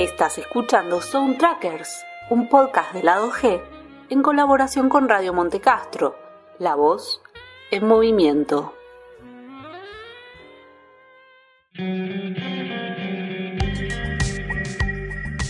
Estás escuchando Soundtrackers, un podcast de lado G en colaboración con Radio Montecastro, la voz en movimiento.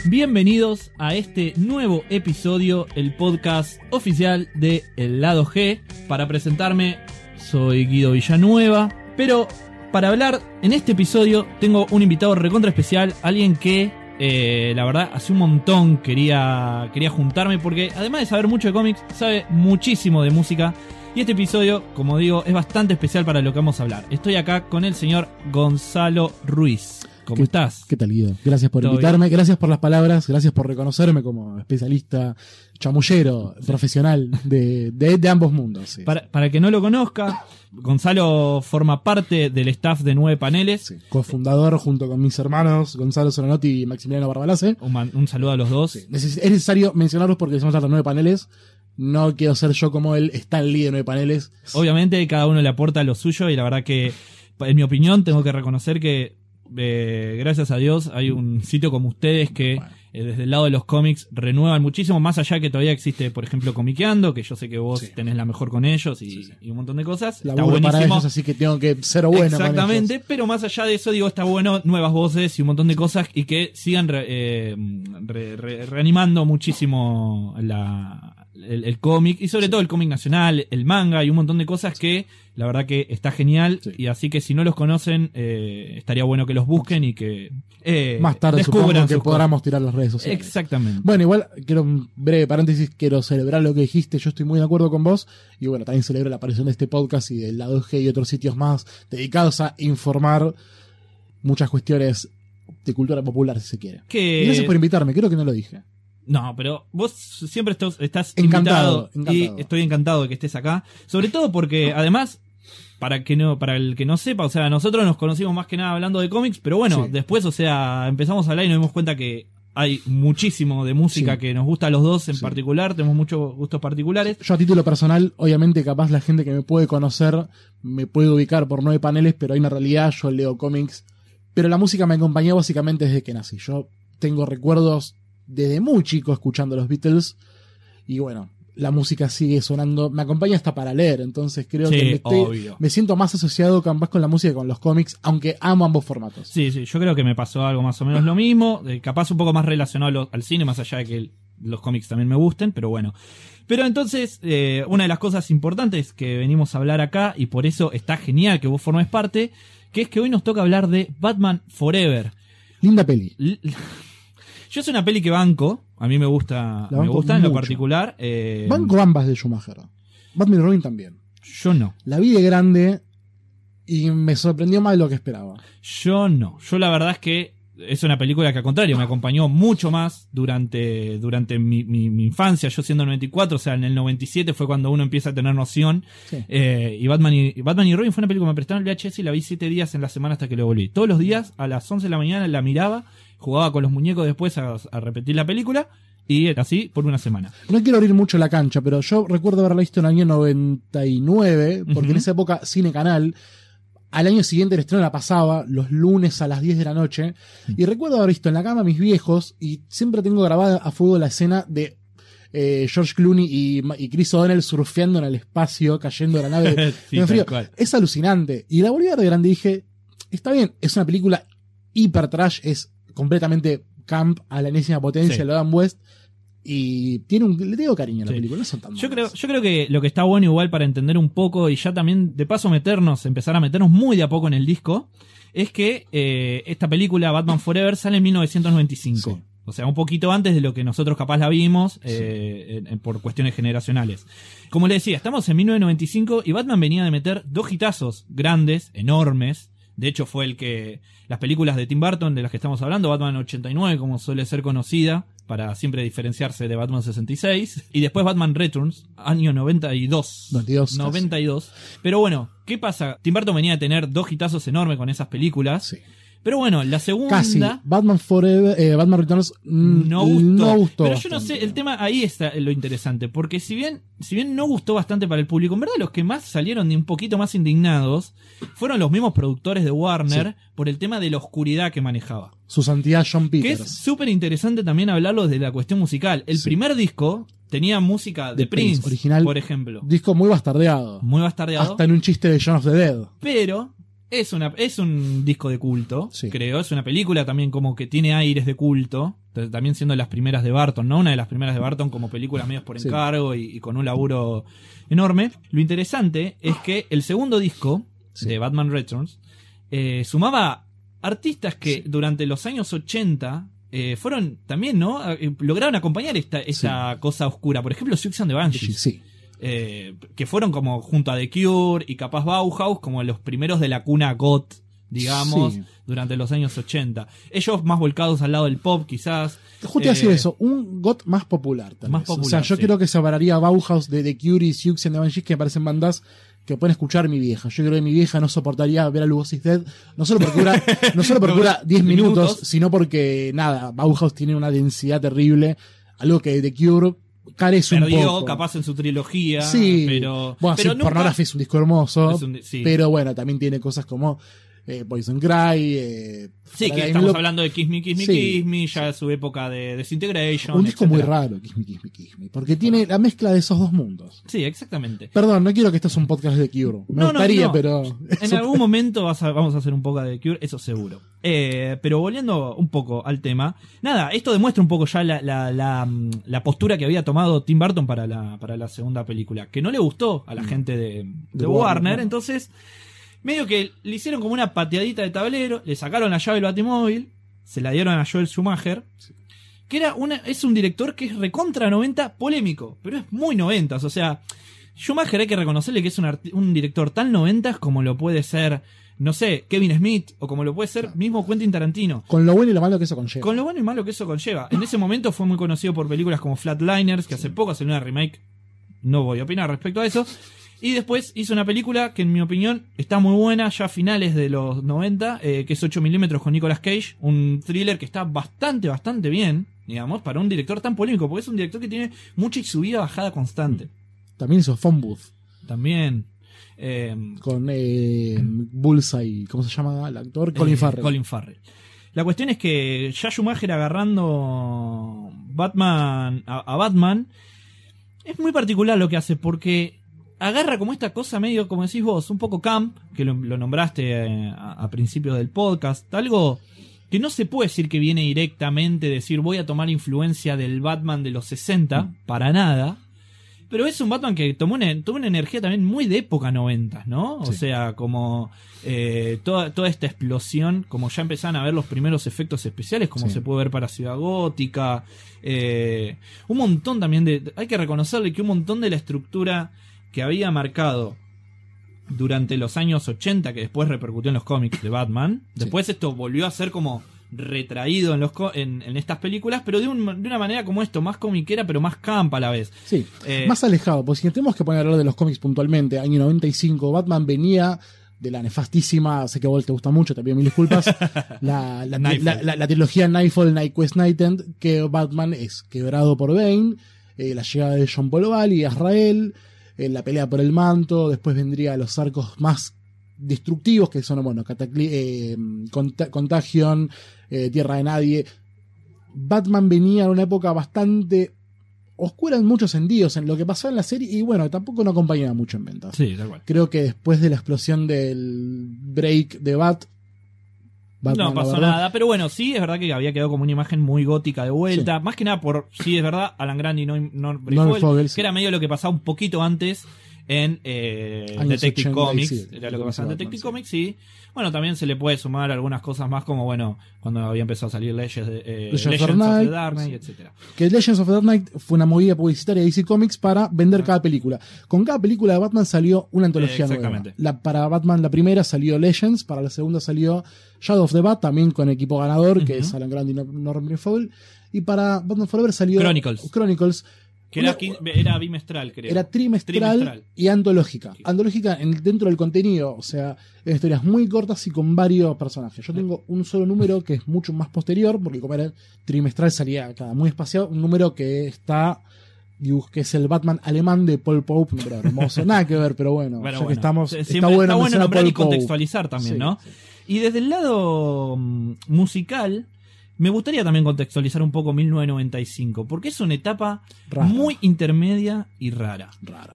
Bienvenidos a este nuevo episodio, el podcast oficial de El Lado G. Para presentarme, soy Guido Villanueva, pero para hablar en este episodio tengo un invitado recontra especial, alguien que eh, la verdad hace un montón quería, quería juntarme porque además de saber mucho de cómics, sabe muchísimo de música. Y este episodio, como digo, es bastante especial para lo que vamos a hablar. Estoy acá con el señor Gonzalo Ruiz. ¿Cómo ¿Qué- estás? ¿Qué tal, Guido? Gracias por ¿Todo invitarme, gracias por las palabras, gracias por reconocerme como especialista chamullero, profesional de, de, de ambos mundos. sí. Para, para que no lo conozca, Gonzalo forma parte del staff de Nueve Paneles. Sí. Cofundador junto con mis hermanos Gonzalo Solanotti y Maximiliano Barbalace. Un, man- un saludo a los dos. Es necesario mencionarlos porque somos de nueve paneles. No quiero ser yo como él, está el líder de nueve paneles. Obviamente cada uno le aporta lo suyo y la verdad que, en mi opinión, tengo que reconocer que eh, gracias a Dios hay un sitio como ustedes que Bueno. eh, desde el lado de los cómics renuevan muchísimo, más allá que todavía existe, por ejemplo, Comiqueando, que yo sé que vos Sí. tenés la mejor con ellos y, Sí, sí. y un montón de cosas. Está Laburo para buenísimo. ellos, así que tengo que ser bueno. Exactamente, pero más allá de eso, digo, está bueno, nuevas voces y un montón de cosas y que sigan re- eh, re- re- reanimando muchísimo la, el, el cómic y sobre todo el cómic nacional, el manga y un montón de cosas que la verdad que está genial Sí. y así que si no los conocen, eh, estaría bueno que los busquen y que eh, Más tarde descubran que podamos tirar las redes sociales. Exactamente. Bueno, igual, quiero un breve paréntesis, quiero celebrar lo que dijiste, yo estoy muy de acuerdo con vos, y bueno, también celebro la aparición de este podcast y del lado G y otros sitios más dedicados a informar muchas cuestiones de cultura popular, si se quiere. que Y gracias por invitarme, creo que no lo dije. No, pero vos siempre estás, estás Encantado, invitado y estoy encantado de que estés acá. Sobre todo porque, además, para que no, para el que no sepa, o sea, nosotros nos conocimos más que nada hablando de cómics, pero bueno, Sí. después, o sea, empezamos a hablar y nos dimos cuenta que hay muchísimo de música Sí. que nos gusta a los dos en Sí. particular, tenemos muchos gustos particulares. Yo a título personal, obviamente capaz la gente que me puede conocer me puede ubicar por nueve paneles, pero hay una realidad, yo leo cómics, pero la música me acompañó básicamente desde que nací. Yo tengo recuerdos desde muy chico escuchando los Beatles y bueno, la música sigue sonando, me acompaña hasta para leer, entonces creo Sí, que me, estoy- me siento más asociado capaz con la música que con los cómics, aunque amo ambos formatos. Sí, sí, yo creo que me pasó algo más o menos lo mismo, eh, capaz un poco más relacionado lo- al cine, más allá de que el- los cómics también me gusten, pero bueno. Pero entonces, eh, una de las cosas importantes que venimos a hablar acá, y por eso está genial que vos formes parte, que es que hoy nos toca hablar de Batman Forever. Linda peli. L- Yo es una peli que banco, a mí me gusta, me gusta en lo particular. eh, Banco ambas de Schumacher. Batman y Robin también. Yo no. La vi de grande y me sorprendió más de lo que esperaba. Yo no. Yo la verdad es que es una película que al contrario me acompañó mucho más durante, durante mi, mi- mi infancia. Yo siendo 94, o sea, en el 97 fue cuando uno empieza a tener noción. Sí. Eh, y, Batman y y Batman y Robin fue una película que me prestaron el VHS y la vi 7 días en la semana hasta que lo volví. Todos los días a las 11 de la mañana la miraba, jugaba con los muñecos después a, a repetir la película y así por una semana. No quiero abrir mucho la cancha, pero yo recuerdo haberla visto en el año 99, porque en esa época Cine Canal, al año siguiente el estreno la pasaba los lunes a las 10 de la noche, y recuerdo haber visto en la cama a mis viejos, y siempre tengo grabada a fuego la escena de eh, George Clooney y, y Chris O'Donnell surfeando en el espacio, cayendo de la nave. Sí, en frío. Es alucinante. Y la volví a ver de grande y dije, está bien, es una película hiper trash, es completamente camp a la enésima potencia, Sí. lo Dan West. Y tiene un, le tengo cariño a la Sí. película, no son tan Yo malas. creo, yo creo que lo que está bueno igual para entender un poco y ya también de paso meternos, empezar a meternos muy de a poco en el disco, es que eh, esta película Batman Forever sale en 1995. Sí. O sea, un poquito antes de lo que nosotros capaz la vimos eh, por cuestiones generacionales. Como le decía, estamos en 1995 y Batman venía de meter dos hitazos grandes, enormes. De hecho, fue el que las películas de Tim Burton de las que estamos hablando, Batman 89, como suele ser conocida, para siempre diferenciarse de Batman 66. Y después Batman Returns, año 92. 92, 92. Pero bueno, ¿qué pasa? Tim Burton venía a tener dos hitazos enormes con esas películas. Sí. Pero bueno, la segunda. Casi. Batman Forever, eh, Batman Returns mm, no gustó. no gustó pero yo no sé, el tema ahí está lo interesante, porque si bien, si bien no gustó bastante para el público, en verdad los que más salieron de un poquito más indignados fueron los mismos productores de Warner por el tema de la oscuridad que manejaba. Su santidad John Que es Peters. súper interesante también hablarlo de la cuestión musical. El Sí. primer disco tenía música de, De Prince, Prince, original. por ejemplo. Disco muy bastardeado. Muy bastardeado. Hasta en un chiste de John of the Dead. pero es una es un disco de culto, Sí. creo, es una película también como que tiene aires de culto, también siendo las primeras de Barton, ¿no? Una de las primeras de Barton como películas medios por Sí. encargo y, y con un laburo enorme. Lo interesante es que el segundo disco Sí. de Batman Returns eh, sumaba artistas que durante los años 80 eh, fueron también, ¿no? Eh, lograron acompañar esta, esta cosa oscura. Por ejemplo, Suicide and the Banshees Sí. Eh, que fueron como junto a The Cure y capaz Bauhaus como los primeros de la cuna goth, digamos, Sí. durante los años 80. Ellos más volcados al lado del pop, quizás. Justo a decir Eh, eso, un GOT más popular. tal Más vez. o popular, sea, yo sí. creo que separaría Bauhaus de The Cure y Siouxsie and the Banshees, que me parecen bandas que pueden escuchar mi vieja. Yo creo que mi vieja no soportaría ver a Lugosis Dead, no solo porque dura, no solo porque dura 10 minutos, minutos. sino porque, nada, Bauhaus tiene una densidad terrible, algo que The Cure carece un poco. capaz en su trilogía, Sí, pero, bueno, pero sí, nunca- Pornography es un disco hermoso, Es un- sí. pero bueno, también tiene cosas como eh, Poison Cry, eh, Sí, que estamos hablando de Kiss Me, Kiss Me, Sí. Kiss Me, ya su época de Disintegration. un disco muy raro, Kiss Me, Kiss Me, Kiss Me, porque tiene la mezcla de esos dos mundos. Sí, exactamente. Perdón, no quiero que esto sea un podcast de Cure. Me No, gustaría, no. pero. En algún momento vas a- vamos a hacer un poco de Cure, eso seguro. Eh, pero volviendo un poco al tema, nada, esto demuestra un poco ya la, la- la, mm, la postura que había tomado Tim Burton para la, para la segunda película, que no le gustó a la gente de, de Mm. De Warner, entonces medio que le hicieron como una pateadita de tablero, le sacaron la llave del batimóvil, se la dieron a Joel Schumacher, que era una, es un director que es recontra 90 polémico, pero es muy 90, o sea, Schumacher hay que reconocerle que es un, un director tan 90 como lo puede ser, no sé, Kevin Smith, o como lo puede ser mismo Quentin Tarantino. Con lo bueno y lo malo que eso conlleva. Con lo bueno y malo que eso conlleva. En ese momento fue muy conocido por películas como Flatliners, que hace poco salió una remake. No voy a opinar respecto a eso. Y después hizo una película que, en mi opinión, está muy buena, ya a finales de los 90, eh, que es 8 milímetros con Nicolas Cage. Un thriller que está bastante, bastante bien, digamos, para un director tan polémico, porque es un director que tiene mucha subida bajada constante. También hizo Phone Booth También. eh, con eh, Bullseye. ¿Cómo se llama el actor? Colin Eh, Farrell. Colin Farrell. La cuestión es que ya Schumacher agarrando Batman a, a Batman es muy particular lo que hace porque agarra como esta cosa medio, como decís vos, un poco camp, que lo, lo nombraste eh, a, a principios del podcast, algo que no se puede decir que viene directamente, decir voy a tomar influencia del Batman de los 60, Mm. para nada. Pero es un Batman que tomó una, tomó una energía también muy de época 90, ¿no? O sea, como eh, toda, toda esta explosión, como ya empezaron a ver los primeros efectos especiales, como Sí. se puede ver para Ciudad Gótica. eh, un montón también de. Hay que reconocerle que un montón de la estructura que había marcado durante los años 80, que después repercutió en los cómics de Batman, Sí. después esto volvió a ser como retraído en, los co- en, en estas películas, pero de, un- de una manera como esto, más comiquera, pero más campa a la vez. Sí, Eh, más alejado. Pues si tenemos que poner a hablar de los cómics puntualmente, año 95, Batman venía de la nefastísima, sé que a vos te gusta mucho, también mil disculpas, la, la, la- la- trilogía Nightfall, Night Quest, Night End, que Batman es quebrado por Bane, eh, la llegada de John Paul Valley Israel, eh, la pelea por el manto, después vendría los arcos más destructivos, que son, bueno, Catacli- eh, Cont- Contagion, eh, Tierra de Nadie. Batman venía en una época bastante oscura en muchos sentidos en lo que pasaba en la serie y bueno, tampoco no acompañaba mucho en ventas. Sí, tal cual. Creo que después de la explosión del break de Bat, Batman, no pasó nada, pero bueno, sí es verdad que había quedado como una imagen muy gótica de vuelta. Más que nada por, sí es verdad, Alan Grant y Fogel, sí. que era medio lo que pasaba un poquito antes en eh, Detective 80, Comics. sí, era lo que pasaba en Detective Batman, Comics, sí. Bueno, también se le puede sumar algunas cosas más como, bueno, cuando había empezado a salir leyes de, eh, Legends Legends of Night, the Dark Knight, sí. etcétera. que Legends of the Dark Knight fue una movida publicitaria de DC Comics para vender cada película. Con cada película de Batman salió una antología Eh, nueva. exactamente. La, para Batman la primera salió Legends, para la segunda salió Shadow of the Bat, también con equipo ganador, que es Alan Grant y Nor- Norman Fogel. Y para Batman Forever salió Chronicles. Chronicles. Que era, bimestral, creo. Era trimestral, Trimestral. y antológica. Antológica en- dentro del contenido, o sea, historias muy cortas y con varios personajes. Yo tengo un solo número que es mucho más posterior, porque como era trimestral salía cada muy espaciado, un número que está, que es el Batman alemán de Paul Pope, un hermoso. Nada que ver, pero bueno, Bueno, ya que bueno. estamos, Siempre está bueno, nombrar y Pope. contextualizar también, Sí, ¿no? sí. Y desde el lado mm, musical, me gustaría también contextualizar un poco 1995, porque es una etapa Rara. muy intermedia y rara. Raro.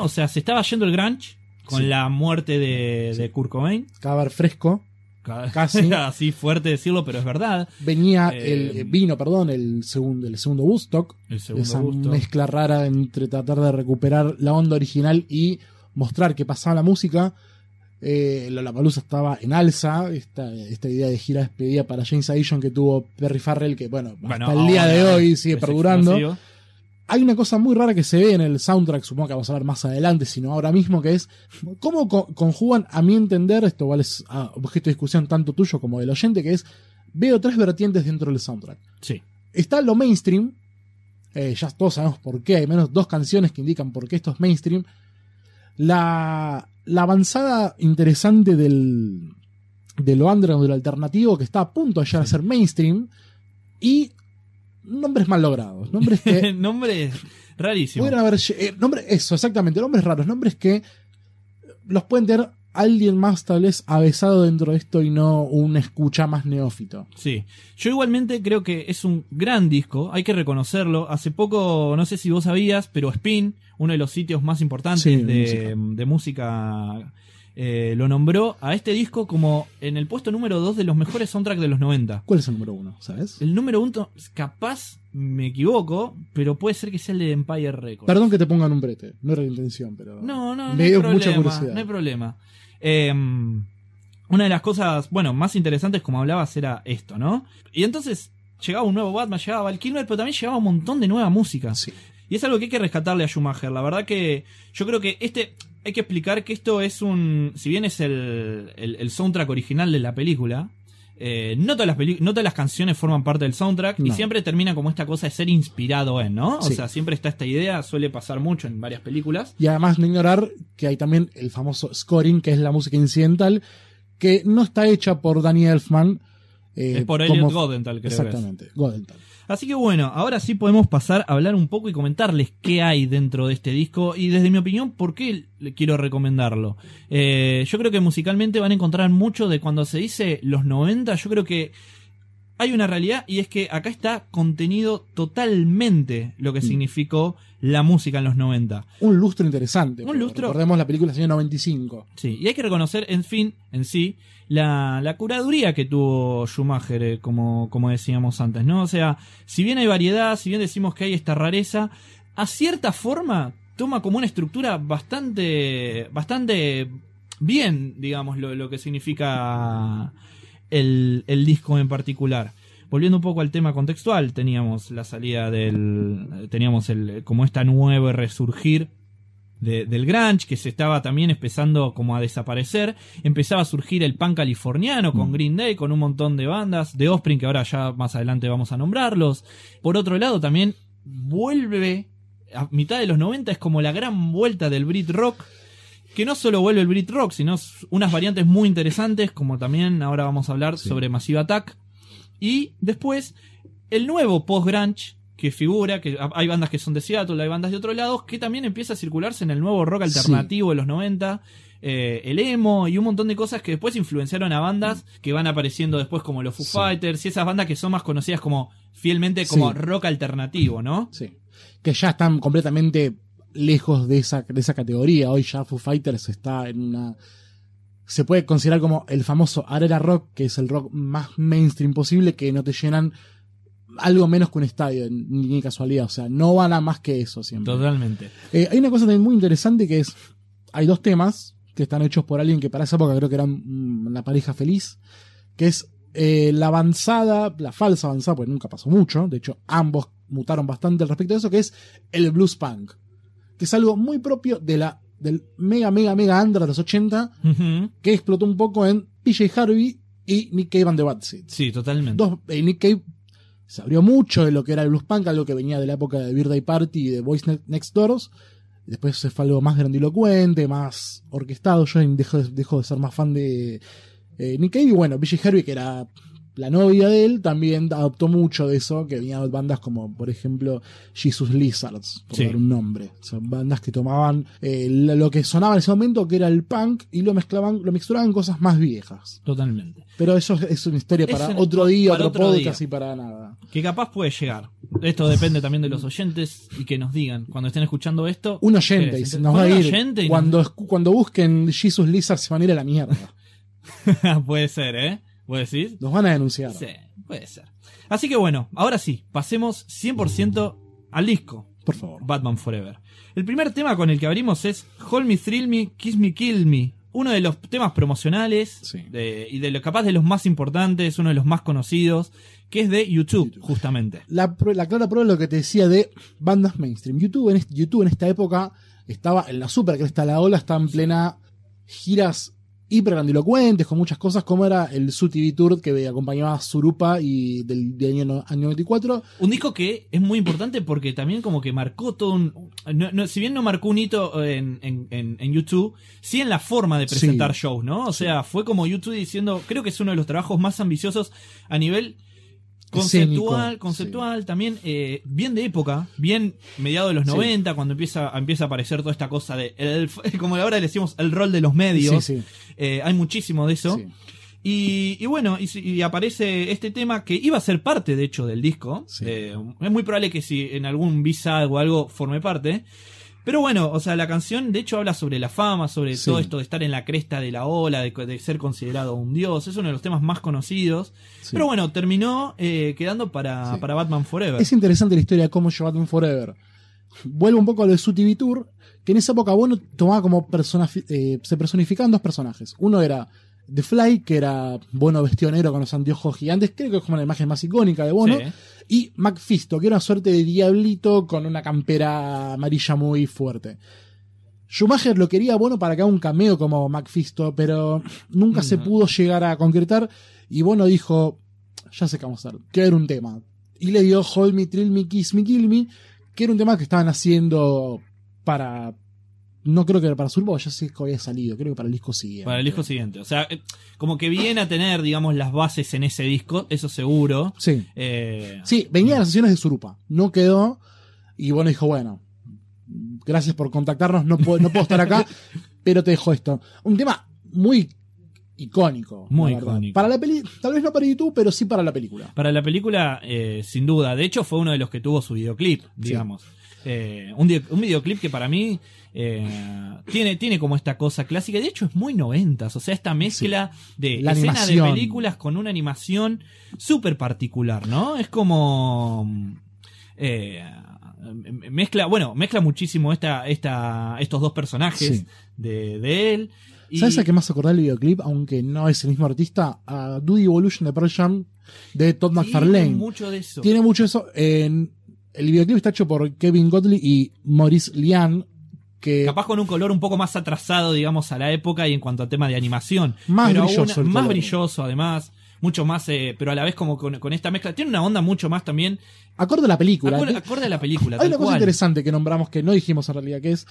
O sea, se estaba yendo el grunge con Sí. la muerte de, de Kurt Cobain. Cadáver fresco. Ca- Casi. Así fuerte decirlo, pero es verdad. Venía Eh, el eh, vino, perdón, el segundo, el segundo Woodstock. El segundo esa mezcla rara entre tratar de recuperar la onda original y mostrar que pasaba la música. Eh, Lollapalooza estaba en alza, esta, esta idea de gira despedida para James Addiction que tuvo Perry Farrell, que bueno, Bueno, hasta el día de hoy sigue perdurando. Hay una cosa muy rara que se ve en el soundtrack, supongo que vamos a hablar más adelante, sino ahora mismo, que es cómo co- conjugan, a mi entender, esto igual es ah, objeto de discusión tanto tuyo como del oyente, que es, veo tres vertientes dentro del soundtrack Sí. está lo mainstream. eh, ya todos sabemos por qué. Hay menos dos canciones que indican por qué esto es mainstream. La, la avanzada interesante del, de lo underground, de lo alternativo, que está a punto de llegar a ser mainstream. Y nombres mal logrados. Nombres que Nombre rarísimo. pudieran haber. eh, nombre- eso, exactamente. Nombres raros. Nombres que los pueden tener alguien más, tal vez, avesado dentro de esto y no un escucha más neófito. Sí. Yo igualmente creo que es un gran disco, hay que reconocerlo. Hace poco, no sé si vos sabías, pero Spin, uno de los sitios más importantes Sí, de, de música, eh, lo nombró a este disco como en el puesto número 2 de los mejores soundtracks de los 90. ¿Cuál es el número uno? ¿Sabes? El número uno, capaz me equivoco, pero puede ser que sea el de Empire Records. Perdón que te pongan un brete, no era la intención, pero. No, no, no me dio problema. mucha curiosidad. No hay problema. Eh, una de las cosas, bueno, más interesantes, como hablabas, era esto, ¿no? Y entonces llegaba un nuevo Batman, llegaba Val Kilmer, pero también llegaba un montón de nueva música. Sí. Y es algo que hay que rescatarle a Schumacher. La verdad que yo creo que este. Hay que explicar que esto es un. Si bien es el, el- el soundtrack original de la película. eh, no, todas las no todas las canciones forman parte del soundtrack y siempre termina como esta cosa de ser inspirado en, ¿no? O sea, siempre está esta idea, suele pasar mucho en varias películas. Y además no ignorar que hay también el famoso scoring, que es la música incidental, que no está hecha por Danny Elfman. eh, es por como- Elliot Godenthal, creo que es. Exactamente, Godenthal. Así que bueno, ahora sí podemos pasar a hablar un poco y comentarles qué hay dentro de este disco y desde mi opinión, por qué le quiero recomendarlo. Eh, yo creo que musicalmente van a encontrar mucho de cuando se dice los 90, yo creo que hay una realidad y es que acá está contenido totalmente lo que Mm. significó la música en los 90. Un lustro interesante. Un lustro- Recordemos la película del año 95. Sí, y hay que reconocer, en fin, en sí, la, la curaduría que tuvo Schumacher, eh, como, como decíamos antes, ¿no? O sea, si bien hay variedad, si bien decimos que hay esta rareza, a cierta forma toma como una estructura bastante, bastante bien, digamos, lo, lo que significa el, el disco en particular. Volviendo un poco al tema contextual, teníamos la salida del. Teníamos el, como esta nueva resurgir de- del grunge que se estaba también empezando como a desaparecer. Empezaba a surgir el punk californiano con Mm. Green Day, con un montón de bandas, de Offspring que ahora ya más adelante vamos a nombrarlos. Por otro lado también vuelve a mitad de los 90 es como la gran vuelta del Brit Rock. Que no solo vuelve el Brit Rock, sino unas variantes muy interesantes, como también ahora vamos a hablar Sí. sobre Massive Attack. Y después, el nuevo post-grunge que figura, que hay bandas que son de Seattle, hay bandas de otros lados, que también empieza a circularse en el nuevo rock Sí. alternativo de los 90, eh, el emo y un montón de cosas que después influenciaron a bandas que van apareciendo después como los Foo Sí. Fighters y esas bandas que son más conocidas como fielmente como Sí. rock alternativo, ¿no? Sí. Que ya están completamente lejos de esa, de esa categoría. Hoy ya Foo Fighters está en una. Se puede considerar como el famoso Arena Rock, que es el rock más mainstream posible, que no te llenan algo menos que un estadio, ni, casualidad. O sea, no van a más que eso siempre. Totalmente. Eh, hay una cosa también muy interesante que es. Hay dos temas que están hechos por alguien que para esa época creo que eran mm, una pareja feliz. Que es eh, la avanzada, la falsa avanzada, pues nunca pasó mucho, de hecho ambos mutaron bastante al respecto de eso, que es el blues punk, que es algo muy propio de la, del mega, mega, mega under de los 80, Ujú. que explotó un poco en PJ Harvey y Nick Cave and the Bad Seeds. Sí, totalmente. Dos, eh, Nick Cave se abrió mucho de lo que era el blues punk, algo que venía de la época de Birthday Party y de Boys Ne- Next Doors. Después se fue algo más grandilocuente, más orquestado. Yo dejo, de- dejo de ser más fan de eh, Nick Cave. Y bueno, BJ Harvey, que era la novia de él, también adoptó mucho de eso, que venía de bandas como, por ejemplo, Jesus Lizards, por Sí. dar un nombre. Son bandas que tomaban eh, lo que sonaba en ese momento, que era el punk, y lo mezclaban, lo mixturaban cosas más viejas. Totalmente. Pero eso es- una historia Es para otro día, para otro, otro podcast día. y para nada. Que capaz puede llegar. Esto depende también de los oyentes y que nos digan cuando estén escuchando esto. Un oyente, nos va a ir. Cuando, cuando busquen Jesus Lizard se van a ir a la mierda. puede ser, ¿eh? ¿Vos decís? Nos van a denunciar. Sí, puede ser. Así que bueno, ahora sí, pasemos 100% al disco. Por favor. Batman Forever. El primer tema con el que abrimos es Hold Me, Thrill Me, Kiss Me, Kill Me. Uno de los temas promocionales Sí. de- y de lo capaz de los más importantes, uno de los más conocidos, que es de YouTube, YouTube. justamente. La, la clara prueba de lo que te decía de bandas mainstream. YouTube en, YouTube en esta época estaba en la super cresta de la ola, está en plena giras hiper grandilocuentes, con muchas cosas, como era el Su TV Tour que acompañaba a Surupa y del, del año, año 94. Un disco que es muy importante porque también como que marcó todo un... no- no- si bien no marcó un hito en, en- en- en YouTube, sí en la forma de presentar Sí. shows, ¿no? O sea, fue como YouTube diciendo, creo que es uno de los trabajos más ambiciosos a nivel conceptual, conceptual también eh, bien de época, bien mediados de los Sí. 90, cuando empieza, empieza a aparecer toda esta cosa de, el- como ahora le decimos, el rol de los medios. Sí. Eh, hay muchísimo de eso. Y, y bueno, y, aparece este tema que iba a ser parte, de hecho, del disco. Eh, es muy probable que si en algún visa o algo forme parte. Pero bueno, o sea, la canción de hecho habla sobre la fama, sobre Sí. todo esto de estar en la cresta de la ola, de, de ser considerado un dios. Es uno de los temas más conocidos. Sí. Pero bueno, terminó eh, quedando para, Sí. para Batman Forever. Es interesante la historia de cómo llegó Batman Forever. Vuelvo un poco a lo de su TV Tour, que en esa época Bono tomaba como persona, eh, se personificaban dos personajes. Uno era The Fly, que era Bono vestido negro con los anteojos gigantes, creo que es como la imagen más icónica de Bono. Sí. Y Macfisto, que era una suerte de diablito con una campera amarilla muy fuerte. Schumacher lo quería Bono para que haga un cameo como Macfisto, pero nunca se pudo llegar a concretar. Y Bono dijo: Ya sé qué vamos a hacer, que era un tema. Y le dio Hold Me, Thrill Me, Kiss Me, Kill Me, que era un tema que estaban haciendo para. No creo que era para Surbo, ya sé que había salido, creo que para el disco siguiente. Para el disco siguiente. O sea, eh, como que viene a tener, digamos, las bases en ese disco, eso seguro. Sí. Eh, Sí, venían las sesiones de Surupa. No quedó. Y bueno, dijo, bueno, gracias por contactarnos, no puedo, no puedo estar acá, pero te dejo esto. Un tema muy icónico. Muy icónico. Para la peli, tal vez no para YouTube, pero sí para la película. Para la película, eh, sin duda. De hecho, fue uno de los que tuvo su videoclip, digamos. Eh, un, un videoclip que para mí eh, tiene, tiene como esta cosa clásica. De hecho, es muy noventas. O sea, esta mezcla de La escenas de películas con una animación súper particular, ¿no? Es como. eh, mezcla, bueno, mezcla muchísimo esta, esta, estos dos personajes Sí. de, de él. Y- ¿Sabes a qué más acordar el videoclip? Aunque no es el mismo artista, a Do the Evolution de Pearl Jam de Todd McFarlane. mucho de eso. Tiene mucho eso. En, el videoclip está hecho por Kevin Godley y Maurice Lian, que Capaz con un color un poco más atrasado, digamos, a la época y en cuanto a tema de animación. Más pero brilloso más color. brilloso, además. Mucho más, eh, pero a la vez como con, con esta mezcla. Tiene una onda mucho más también. acorde a la película. Acorde, acorde a la película. Hay una cosa interesante que nombramos que no dijimos en realidad, que es.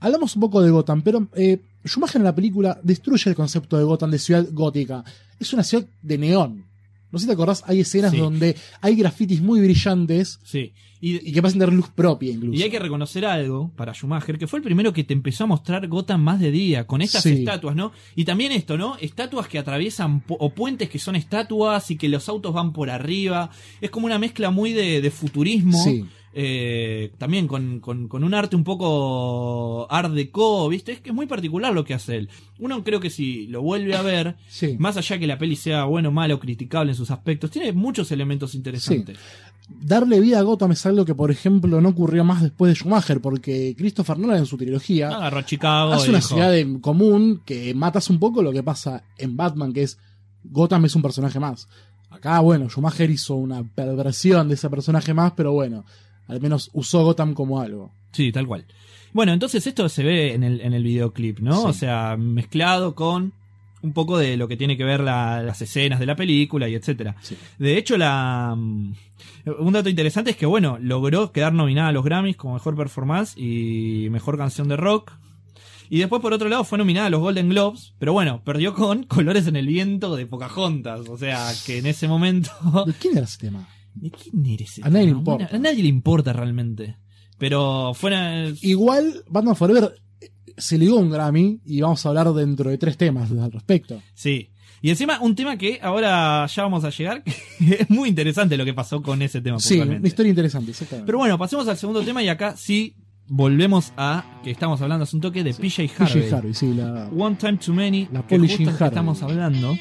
Hablamos un poco de Gotham, pero eh, Schumacher en la película destruye el concepto de Gotham de ciudad gótica. Es una ciudad de neón. No sé si te acordás, hay escenas Sí. donde hay grafitis muy brillantes Sí. Y, y que pasan tener luz propia incluso. y hay que reconocer algo para Schumacher, que fue el primero que te empezó a mostrar Gotham más de día, con estas Sí. estatuas, ¿no? Y también esto, ¿no? Estatuas que atraviesan, pu- o puentes que son estatuas y que los autos van por arriba. Es como una mezcla muy de, de futurismo. Sí. Eh, también con, con- con un arte un poco art deco, ¿viste? Es que es muy particular lo que hace él. Uno creo que si lo vuelve a ver, Sí. más allá que la peli sea bueno, malo, criticable en sus aspectos, tiene muchos elementos interesantes. Darle vida a Gotham es algo que, por ejemplo, no ocurrió más después de Schumacher, porque Christopher Nolan en su trilogía Agarró a Chicago. hace una dijo, ciudad en común que matas un poco lo que pasa en Batman, que es Gotham es un personaje más. Acá, bueno, Schumacher hizo una perversión de ese personaje más, pero bueno, al menos usó Gotham como algo. Sí, tal cual. Bueno, entonces esto se ve en el, en el videoclip, ¿no? Sí. O sea, mezclado con un poco de lo que tiene que ver la- las escenas de la película y etcétera. Sí. De hecho, la mm, un dato interesante es que, bueno, logró quedar nominada a los Grammys como mejor performance y mejor canción de rock. Y después, por otro lado, fue nominada a los Golden Globes, pero bueno, perdió con Colores en el Viento de Pocahontas. O sea, que en ese momento. ¿De quién era ese tema? ¿De quién era ese A nadie le importa. A nadie le importa realmente. Pero fuera. Igual, Batman Forever eh, se ligó un Grammy y vamos a hablar dentro de tres temas al respecto. Sí. Y encima, un tema que ahora ya vamos a llegar, que es muy interesante lo que pasó con ese tema. Sí, una historia interesante, exactamente. Pero bueno, pasemos al segundo tema y acá sí volvemos a que estamos hablando hace un toque de PJ Harvey. PJ Harvey, sí, la, One Time Too Many, La justo que Harvey. estamos hablando.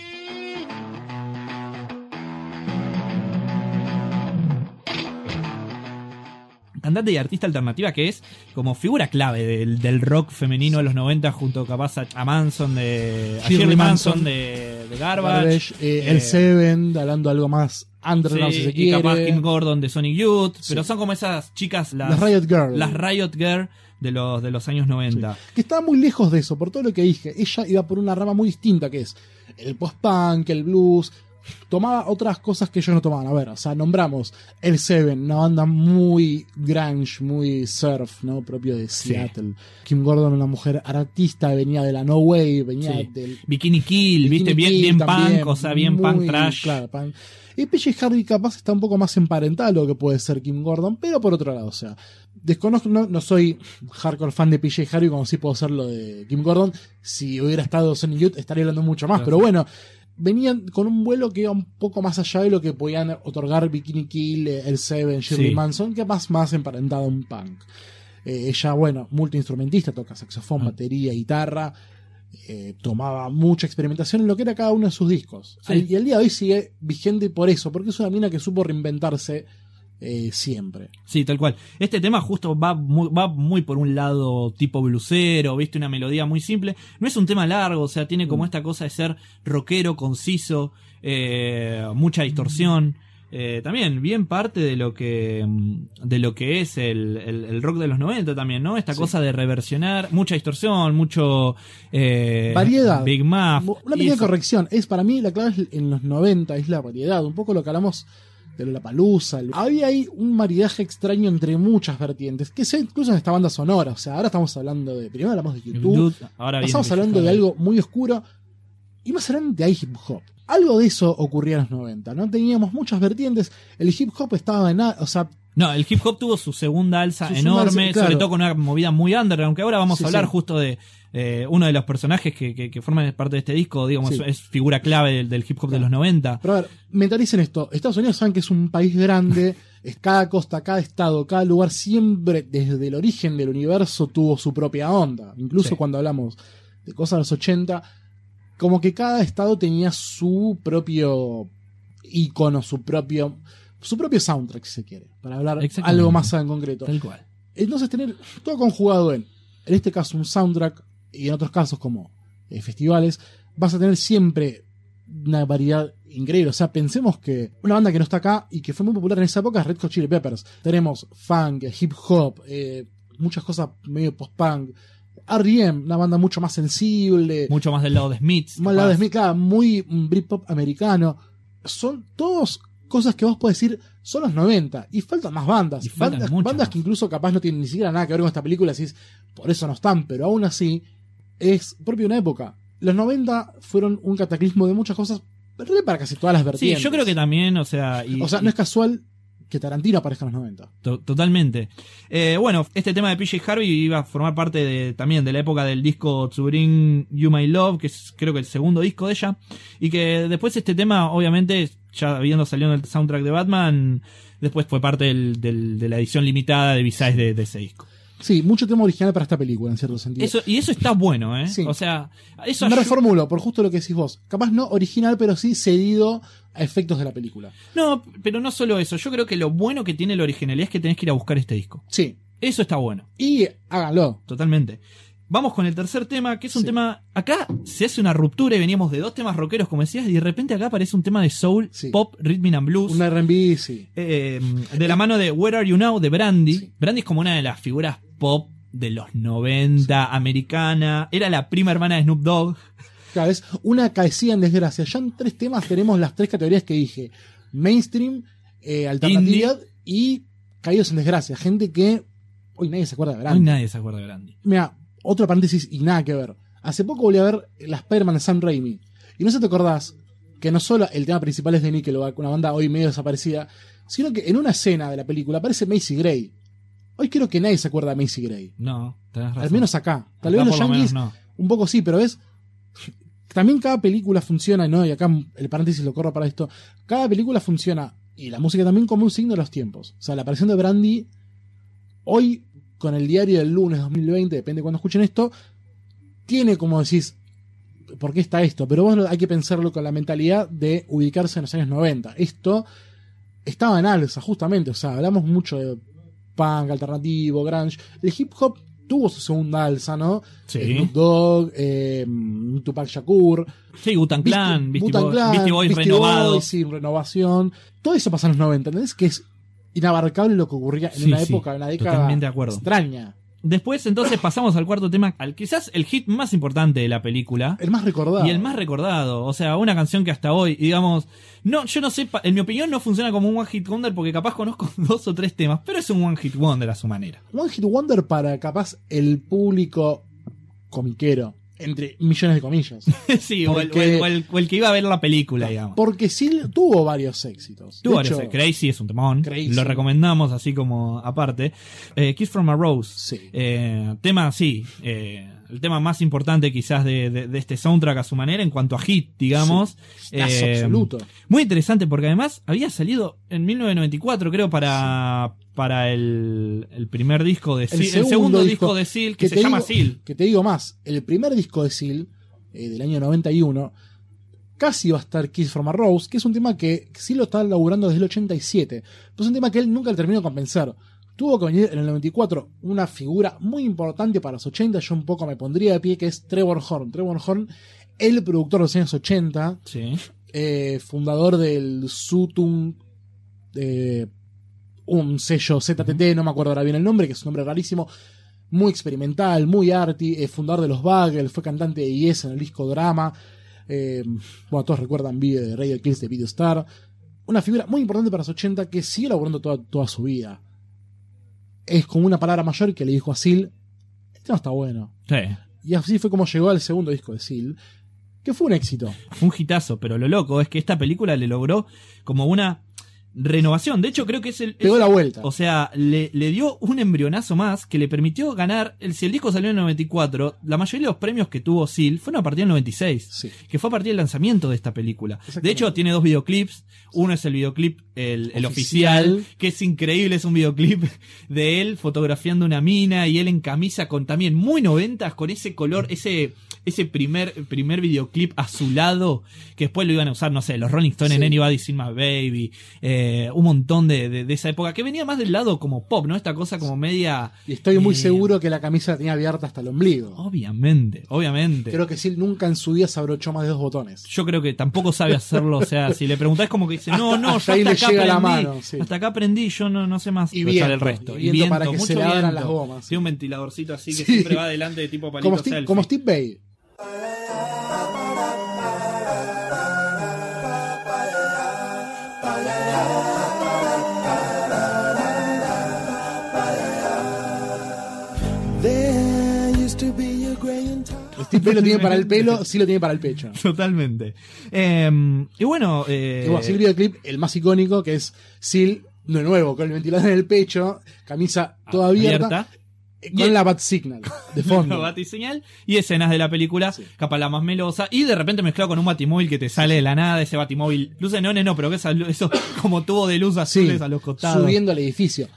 Cantante y artista alternativa que es como figura clave del, del rock femenino de los 90 junto capaz a, a Manson de a Shirley Manson, Manson, de, de Garbage, Garbage, eh, eh, el Seven, hablando algo más underground sí, si se y capaz Kim Gordon de Sonic Youth, Sí. pero son como esas chicas las, las Riot Girl. las Riot Girl de los de los años 90. que estaba muy lejos de eso, por todo lo que dije. Ella iba por una rama muy distinta, que es el post-punk, el blues. Tomaba otras cosas que ellos no tomaban. A ver, o sea, nombramos el Seven, una banda muy grunge, muy surf, ¿no? Propio de Sí. Seattle. Kim Gordon, una mujer artista, venía de la No Wave, venía Sí. del Bikini Kill, viste, bien, Kill bien también, punk, o sea, bien muy, punk trash. claro, punk. Y PJ Harvey capaz está un poco más emparentado lo que puede ser Kim Gordon, pero por otro lado, o sea, desconozco, no, no soy hardcore fan de PJ Harvey como sí puedo ser lo de Kim Gordon. Si hubiera estado Sonic Youth estaría hablando mucho más, pero bueno, venían con un vuelo que iba un poco más allá de lo que podían otorgar Bikini Kill, eh, el Seven, Shirley Sí. Manson, que más, más emparentado a un punk. Eh, ella, bueno, multiinstrumentista, toca saxofón, Ah. batería, guitarra. eh, tomaba mucha experimentación en lo que era cada uno de sus discos. Sí. Al- y al día de hoy sigue vigente por eso, porque es una mina que supo reinventarse eh, siempre. Sí, tal cual. Este tema justo va muy, va muy por un lado tipo blusero, viste, una melodía muy simple. No es un tema largo, o sea, tiene Mm. como esta cosa de ser rockero, conciso, eh, mucha distorsión. Eh, también bien parte de lo que mm, de lo que es el, el- el rock de los 90 también, ¿no? Esta Sí. cosa de reversionar, mucha distorsión, mucho eh, Variedad. Big Muff. Una pequeña corrección, es para mí la clave en los 90 es la variedad, un poco lo que hablamos de la palusa. Había ahí un maridaje extraño entre muchas vertientes, que se incluso en esta banda sonora. O sea, ahora estamos hablando de. Primero hablamos de YouTube, ahora PJ hablando de algo muy oscuro y más adelante hay hip hop. Algo de eso ocurría en los 90, ¿no? Teníamos muchas vertientes. El hip hop estaba en. O sea, No, el hip hop tuvo su segunda alza Su enorme, claro. sobre todo con una movida muy underground, aunque ahora vamos Sí, a hablar sí. justo de eh, uno de los personajes que, que- que forman parte de este disco, digamos, Sí. es figura clave del, del hip hop de los 90. pero a ver, mentalicen esto. Estados Unidos saben que es un país grande. es cada costa, cada estado, cada lugar siempre, desde el origen del universo, tuvo su propia onda. Incluso cuando hablamos de cosas de los 80, como que cada estado tenía su propio icono, su propio. Su propio soundtrack, si se quiere, para hablar algo más en concreto. Tal cual. Entonces tener todo conjugado en, en este caso un soundtrack y en otros casos como eh, festivales, vas a tener siempre una variedad increíble. O sea, pensemos que una banda que no está acá y que fue muy popular en esa época es Red Hot Chili Peppers. Tenemos funk, hip hop, eh, muchas cosas medio post-punk. R.E.M., una banda mucho más sensible, Mucho más del lado de Smiths. más lado de. Smith, claro, muy Britpop americano. Son todos cosas que vos podés decir son los 90 y faltan más bandas. Y faltan bandas, muchas bandas que incluso capaz no tienen ni siquiera nada que ver con esta película, decís, por eso no están, pero aún así es propio una época. Los 90 fueron un cataclismo de muchas cosas, pero para casi todas las Sí, vertientes. yo creo que también, o sea. y- O sea, no es casual que Tarantino aparezca en los 90. To- Totalmente. Eh, bueno, este tema de PJ Harvey iba a formar parte de, también de la época del disco To Bring You My Love, que es creo que el segundo disco de ella. Y que después este tema, obviamente, ya habiendo salido en el soundtrack de Batman, después fue parte del- del- de la edición limitada de B-Sides de, de ese disco. Sí, mucho tema original para esta película, en cierto sentido. Eso, y eso está bueno, ¿eh? Sí. O sea, eso Me reformulo, por justo lo que decís vos. Capaz no original, pero sí cedido a efectos de la película. No, pero no solo eso. Yo creo que lo bueno que tiene la originalidad es que tenés que ir a buscar este disco. Sí. Eso está bueno. Y háganlo. Totalmente. Vamos con el tercer tema, que es un Sí. tema. Acá se hace una ruptura y veníamos de dos temas rockeros, como decías, y de repente acá aparece un tema de soul, Sí. pop, rhythm and blues. Un R&B, sí. eh, de la mano de Where Are You Now de Brandy. Sí. Brandy es como una de las figuras pop de los 90, americana. Era la prima hermana de Snoop Dogg. Claro, es una caecida en desgracia. Ya en tres temas tenemos las tres categorías que dije. Mainstream, eh, alternatividad y caídos en desgracia. Gente que hoy nadie se acuerda de Hoy Brandy. nadie se acuerda de Brandy. Mira, otro paréntesis y nada que ver. Hace poco volví a ver la Spider-Man de Sam Raimi. Y no sé si te acordás que no solo el tema principal es de Nickelback, una banda hoy medio desaparecida, sino que en una escena de la película aparece Macy Gray. Hoy creo que nadie se acuerda de Macy Gray. No, tenés razón. Al menos acá. Tal Acá vez los lo yankees no. un poco sí, pero ves. También cada película funciona, ¿no? Y acá el paréntesis lo corro para esto. Cada película funciona, y la música también, como un signo de los tiempos. O sea, la aparición de Brandy, hoy, con el diario del lunes 2020, depende de cuando escuchen esto, tiene como decís, ¿por qué está esto? Pero vos hay que pensarlo con la mentalidad de ubicarse en los años 90. Esto estaba en alza, justamente. O sea, hablamos mucho de punk, alternativo, grunge. El hip hop tuvo su segunda alza, ¿no? Sí. Snoop Dogg, eh, Tupac Shakur, Sí, Wu-Tang Clan, Beastie, Boys Beastie renovados. Boys, sí, renovación. Todo eso pasa en los 90, ¿entendés? Que es inabarcable lo que ocurría en Sí, una sí, época, en una década totalmente de acuerdo. extraña. Después, entonces, pasamos al cuarto tema, al quizás el hit más importante de la película. El más recordado. Y el más recordado, o sea, una canción que hasta hoy, digamos, no, yo no sé, en mi opinión no funciona como un One Hit Wonder porque capaz conozco dos o tres temas, pero es un One Hit Wonder a su manera. One Hit Wonder para capaz el público comiquero, entre millones de comillas. sí, o el, Porque- o el- o el- o el que iba a ver la película, digamos. Porque sí tuvo varios éxitos. Tuvo varios- hecho, Crazy es un temón, Crazy. lo recomendamos así como aparte. Eh, Kiss from a Rose, Sí. Eh, tema, sí, eh, el tema más importante quizás de, de- de este soundtrack a su manera en cuanto a hit, digamos. Hitazo Eh, absoluto. Muy interesante porque además había salido en 1994, creo, para, para el, el primer disco de Seal, el segundo, disco, de Seal, que, se llama digo- Seal. Que te digo más, el primer disco de Seal, eh, del año 91, casi va a estar Kiss from a Rose, que es un tema que sí lo está laburando desde el 87. Pero es un tema que él nunca le terminó de convencer. Tuvo que venir en el 94 una figura muy importante para los 80, yo un poco me pondría de pie, que es Trevor Horn. Trevor Horn, el productor de los años 80, Sí. eh, fundador del Sutum, eh, un sello ZTT, no me acuerdo ahora bien el nombre, que es un nombre rarísimo, muy experimental, muy arty, eh, fundador de los Buggles, fue cantante de Yes en el disco Drama, bueno, todos recuerdan de Radio Kills de Video Star, una figura muy importante para los 80 que sigue laburando toda, toda su vida. Es como una palabra mayor que le dijo a Seal, este no está bueno. Sí. Y así fue como llegó al segundo disco de Seal, que fue un éxito. Fue un hitazo, pero lo loco es que esta película le logró como una renovación. De hecho, creo que es el. Pegó la vuelta. O sea, le, le dio un embrionazo más que le permitió ganar. El, si el disco salió en el 94, la mayoría de los premios que tuvo Seal fueron a partir del 96. Sí. Que fue a partir del lanzamiento de esta película. De hecho, tiene dos videoclips. Uno es el videoclip, el, el oficial. Oficial. que es increíble. Es un videoclip de él fotografiando una mina y él en camisa con también muy noventas, con ese color, ese, ese primer, primer videoclip azulado que después lo iban a usar, no sé, los Rolling Stones en. Anybody Seen My Baby, eh, un montón de, de- de esa época que venía más del lado como pop, ¿no? Esta cosa como media. Y estoy muy Eh, seguro que la camisa la tenía abierta hasta el ombligo. Obviamente, obviamente. Creo que Sil nunca en su vida se abrochó más de dos botones. Yo creo que tampoco sabe hacerlo, o sea, si le preguntás como que dice, no, no, yo hasta ahí le acá llega la mano, sí. hasta acá aprendí, yo no, no sé más Y viento, el resto. y viento para que se le abran viento. las gomas. Tiene un ventiladorcito así que Sí. siempre va adelante de tipo palito Como selfie. como Steve Bay. Steve lo tiene para el pelo, sí lo tiene para el pecho. Totalmente. Eh, y bueno, eh, bueno, sí, el videoclip, el más icónico, que es Sil, de nuevo, con el ventilador en el pecho, camisa toda abierta, abierta. Eh, Y con la bat signal de fondo. batiseñal y escenas de la película, Sí. capaz la más melosa, y de repente mezclado con un batimóvil que te sale de la nada, ese batimóvil, luces neones no, pero que eso como tubo de luz Sí, azules a los costados. subiendo al edificio.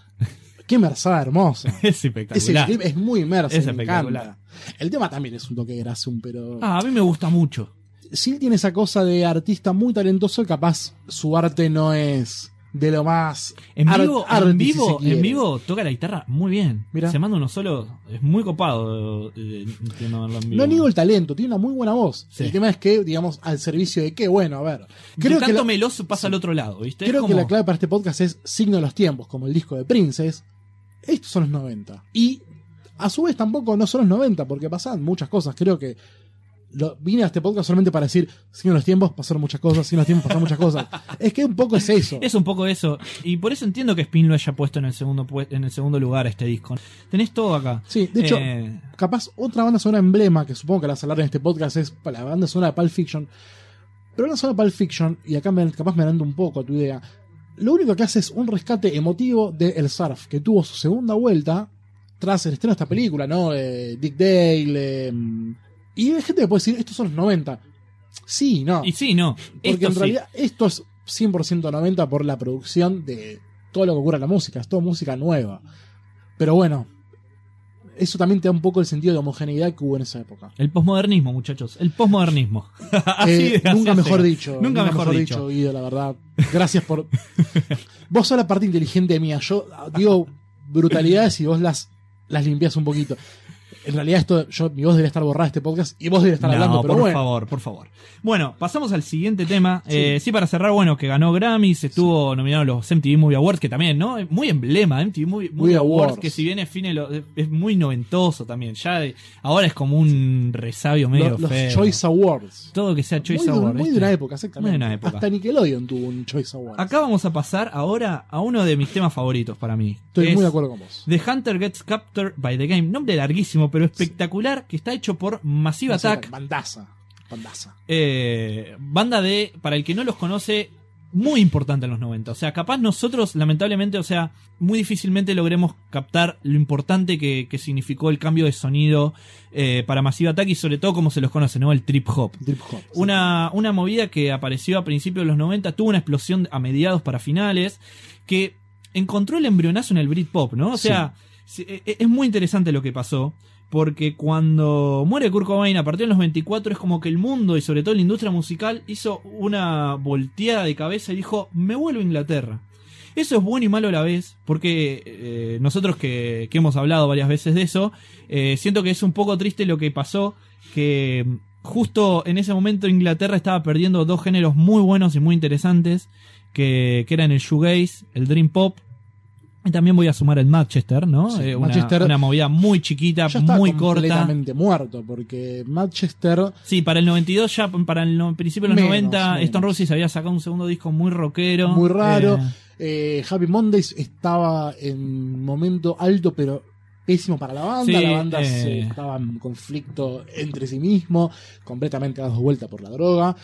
Qué merzada hermosa. Es espectacular. clip es muy inmerso, Es espectacular. encanta. El tema también es un toque de Grasum, pero Ah, a mí me gusta mucho. Sil tiene esa cosa de artista muy talentoso y capaz su arte no es de lo más En art- vivo, arty, en vivo, en vivo toca la guitarra muy bien. Mirá. Se manda unos solos, es muy copado. eh, vivo. No niego el talento, tiene una muy buena voz. Sí. El tema es que, digamos, al servicio de qué, bueno, a ver. Creo que canto la, meloso pasa al otro lado, ¿viste? Creo que la clave para este podcast es signo de los tiempos, como el disco de Princess. Estos son los 90. Y a su vez tampoco no son los 90, porque pasan muchas cosas. Creo que lo- vine a este podcast solamente para decir, de los tiempos, pasaron muchas cosas, de los tiempos, pasaron muchas cosas. Es que un poco es eso. Es un poco eso. Y por eso entiendo que Spin lo haya puesto en el segundo, en el segundo lugar este disco. Tenés todo acá. Sí, de hecho, Eh, capaz otra banda sonora emblema que supongo que la vas a hablar en este podcast es la banda sonora de Pulp Fiction. Pero la sonora de Pulp Fiction, y acá me, capaz me adelanto un poco a tu idea, lo único que hace es un rescate emotivo de El Surf, que tuvo su segunda vuelta tras el estreno de esta película, ¿no? Eh, Dick Dale. eh, y hay gente que puede decir, estos son los 90. Sí, no. y sí, no. Porque Esto en sí. realidad esto es 100% 90 por la producción de todo lo que ocurre en la música, es toda música nueva. Pero bueno, eso también te da un poco el sentido de homogeneidad que hubo en esa época. El posmodernismo, muchachos. El posmodernismo. Así Eh, nunca mejor dicho. Nunca mejor dicho. Guido, la verdad. Gracias por. vos sos la parte inteligente mía. Yo digo brutalidades y vos las, las limpias un poquito. En realidad, esto, yo, mi voz debería estar borrada este podcast y vos deberías estar No, hablando, pero por bueno. favor, por favor. Bueno, pasamos al siguiente tema. Sí. Eh, sí, para cerrar, bueno, que ganó Grammys, estuvo nominado a los MTV Movie Awards, que también, ¿no? Es Muy emblema, MTV Movie, Movie Awards, Awards. que si bien es fine, es muy noventoso también. Ya de- ahora es como un resabio medio Lo- los feo. Choice Awards. Todo que sea Choice muy, de- Award. muy de una época, exactamente. Muy de una época. Hasta Nickelodeon tuvo un Choice Award. Acá vamos a pasar ahora a uno de mis temas favoritos para mí. Estoy Es muy de acuerdo con vos. The Hunter Gets Captured by the Game. Nombre larguísimo, pero espectacular, que está hecho por Massive Attack. Bandaza. Bandaza. eh, banda de, para el que no los conoce, muy importante en los 90. O sea, capaz nosotros, lamentablemente, o sea, muy difícilmente logremos captar lo importante que, que significó el cambio de sonido eh, para Massive Attack y sobre todo como se los conoce, ¿no? El trip hop. Trip hop. Una, una movida que apareció a principios de los 90, tuvo una explosión a mediados para finales, que encontró el embrionazo en el Britpop, ¿no? O sea, e- e- es muy interesante lo que pasó, porque cuando muere Kurt Cobain a partir de los 24 es como que el mundo y sobre todo la industria musical hizo una volteada de cabeza y dijo, me vuelvo a Inglaterra. Eso es bueno y malo a la vez, porque eh, nosotros que, hemos hablado varias veces de eso, eh, siento que es un poco triste lo que pasó, que justo en ese momento Inglaterra estaba perdiendo dos géneros muy buenos y muy interesantes, que, que eran el shoegaze, el dream pop, y también voy a sumar el Manchester, ¿no? Sí, Eh, una, Manchester- una movida muy chiquita, ya está muy corta. completamente muerto, porque Manchester Sí, para el 92, ya para el no- principio de los Menos, 90, menos. Stone Roses había sacado un segundo disco muy rockero. muy raro. Eh, Eh, Happy Mondays estaba en momento alto, pero pésimo para la banda. Sí, la banda se- estaba en conflicto entre sí mismo, completamente dado vuelta por la droga.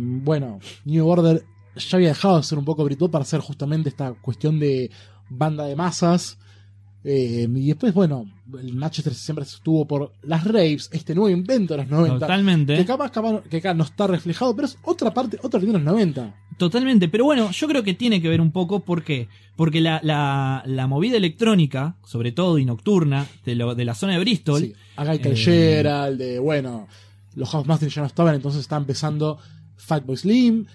Bueno, New Order ya había dejado de ser un poco Britpop para hacer justamente esta cuestión de banda de masas. Eh, y después, bueno, el Manchester siempre estuvo por las raves, este nuevo invento de los 90. totalmente. Que capaz, capaz que acá no está reflejado, pero es otra parte, otra línea de los 90. Totalmente, pero bueno, yo creo que tiene que ver un poco, ¿por qué? Porque la, la, la movida electrónica, sobre todo y nocturna, de, lo, de la zona de Bristol, Sí, acá hay Eh, el de, bueno, los House Masters ya no estaban, entonces está empezando Fatboy Slim.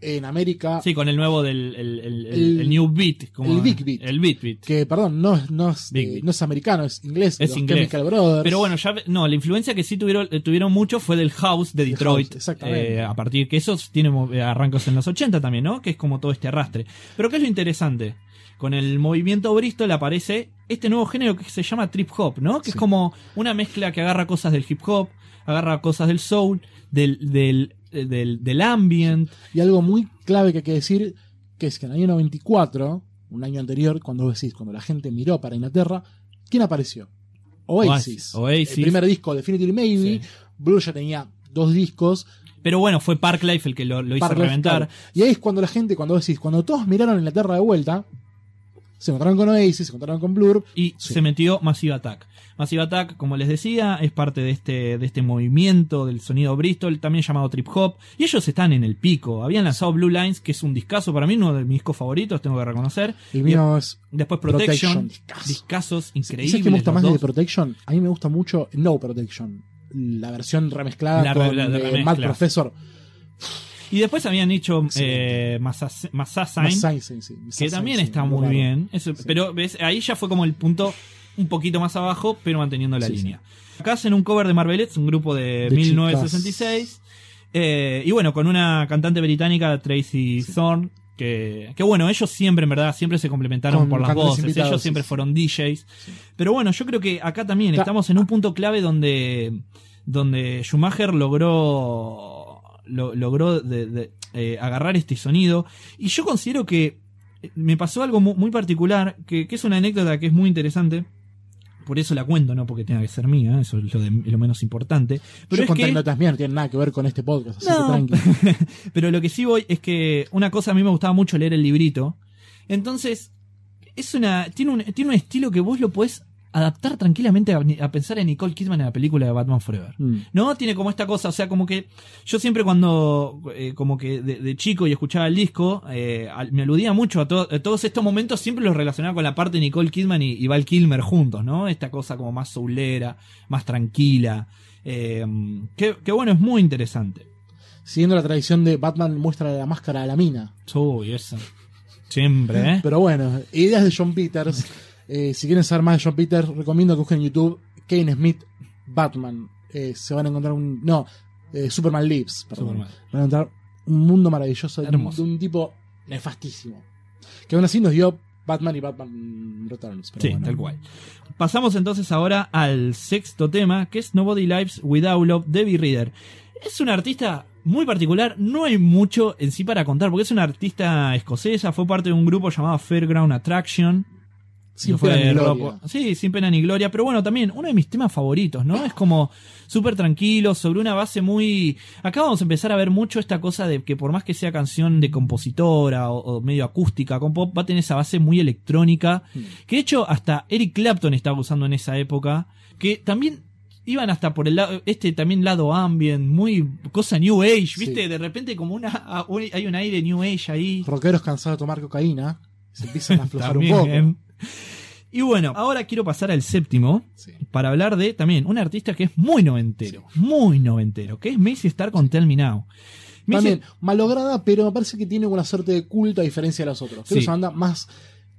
En América, sí, con el nuevo del el, el- el- El- el New Beat. Como, el Big Beat. El Beat Beat. que perdón, no, es- no, es, Big eh, no es americano, es inglés, Es los inglés. Chemical Brothers. Pero bueno, ya no, la influencia que sí tuvieron, eh, tuvieron mucho fue del house de Detroit. house, exactamente. eh, a partir que esos eh, arrancos en los 80 también, ¿no? Que es como todo este arrastre. Pero ¿qué es lo interesante? Con el movimiento Bristol aparece este nuevo género que se llama trip hop, ¿no? Que es como una mezcla que agarra cosas del hip hop, agarra cosas del soul, del, del, del, del ambient. Y algo muy clave que hay que decir, que es que en el año 94, un año anterior, cuando vos decís, cuando la gente miró para Inglaterra, ¿quién apareció? Oasis. Oasis. El primer disco, Definitely Maybe. Sí. Blue ya tenía dos discos. Pero bueno, fue Parklife el que lo, lo hizo reventar. claro. Y ahí es cuando la gente, cuando vos decís, cuando todos miraron Inglaterra de vuelta, se encontraron con Oasis, se encontraron con Blur. y Sí. se metió Massive Attack. Massive Attack, como les decía, es parte de este, de este movimiento del sonido Bristol, también llamado trip hop, y ellos están en el pico. Habían lanzado Blue Lines, que es un discazo para mí, uno de mis discos favoritos, tengo que reconocer. El mío es. Después Protection, Protection, discazo. discazos ¿Y increíbles. ¿Sabes qué me gusta más de dos. Protection? A mí me gusta mucho No Protection. La versión remezclada La con la- la eh, remezcla. Mad Professor. Y después habían hecho eh, Masas- Massassin, Masai, sí, que también está muy bien. Eso-. Pero ves, ahí ya fue como el punto un poquito más abajo, pero manteniendo la línea. Acá hacen un cover de Marvelettes, un grupo de, De 1966. eh, y bueno, con una cantante británica, Tracy Thorn. Que, que bueno, ellos siempre, en verdad, siempre se complementaron Con por las voces. invitados, ellos siempre fueron DJs. Pero bueno, yo creo que acá también estamos en un punto clave donde, donde Schumacher logró, lo- logró de- de, eh, agarrar este sonido. Y yo considero que me pasó algo mu- muy, particular, que, que es una anécdota que es muy interesante. Por eso la cuento, no porque tenga que ser mía, eso es lo, de- lo menos importante. Pero Yo es que, mías, no tienen nada que ver con este podcast, así No. que tranqui. pero lo que sí voy es que una cosa a mí me gustaba mucho leer el librito. Entonces, es una tiene un, tiene un estilo que vos lo podés adaptar tranquilamente a, a pensar en Nicole Kidman en la película de Batman Forever. Mm. ¿No? Tiene como esta cosa, o sea, como que yo siempre cuando, eh, como que de, de chico y escuchaba el disco, eh, al- me aludía mucho a, to- a todos estos momentos, siempre los relacionaba con la parte de Nicole Kidman y, y Val Kilmer juntos, ¿no? Esta cosa como más soulera, más tranquila. eh, que, que bueno, es muy interesante. Siguiendo la tradición de Batman muestra la máscara a la mina. Uy, eso. Siempre, ¿eh? Pero bueno, ideas de John Peters. Eh, si quieren saber más de John Peters, recomiendo que busquen en YouTube Kane Smith Batman. Eh, se van a encontrar un. No, eh, Superman Lives, perdón. Superman. Van a encontrar un mundo maravilloso un, Hermoso. de un tipo nefastísimo. Que aún así nos dio Batman y Batman Returns. pero Sí, bueno. tal cual. Pasamos entonces ahora al sexto tema, que es Nobody Lives Without Love, Debbie Reader. Es una artista muy particular, no hay mucho en sí para contar, porque es una artista escocesa, fue parte de un grupo llamado Fairground Attraction. Sin que fue pena ni rock- gloria. Sí, sin pena ni gloria, pero bueno, también uno de mis temas favoritos, ¿no? Es como súper tranquilo, sobre una base muy... Acá vamos a empezar a ver mucho esta cosa de que por más que sea canción de compositora o, o medio acústica, con pop, va a tener esa base muy electrónica, Mm. que de hecho hasta Eric Clapton estaba usando en esa época, que también iban hasta por el lado, este también lado ambient, muy cosa New Age, ¿viste? Sí. De repente como una, hay un aire New Age ahí. Rockeros cansados de tomar cocaína. Se empiezan a aflojar un poco. Y bueno, ahora quiero pasar al séptimo Sí. para hablar de también un artista que es muy noventero, muy noventero, que es Macy Star con Tell Me Now. Macy- También, malograda, pero me parece que tiene una suerte de culto a diferencia de las otras. Creo Sí. que es una banda más.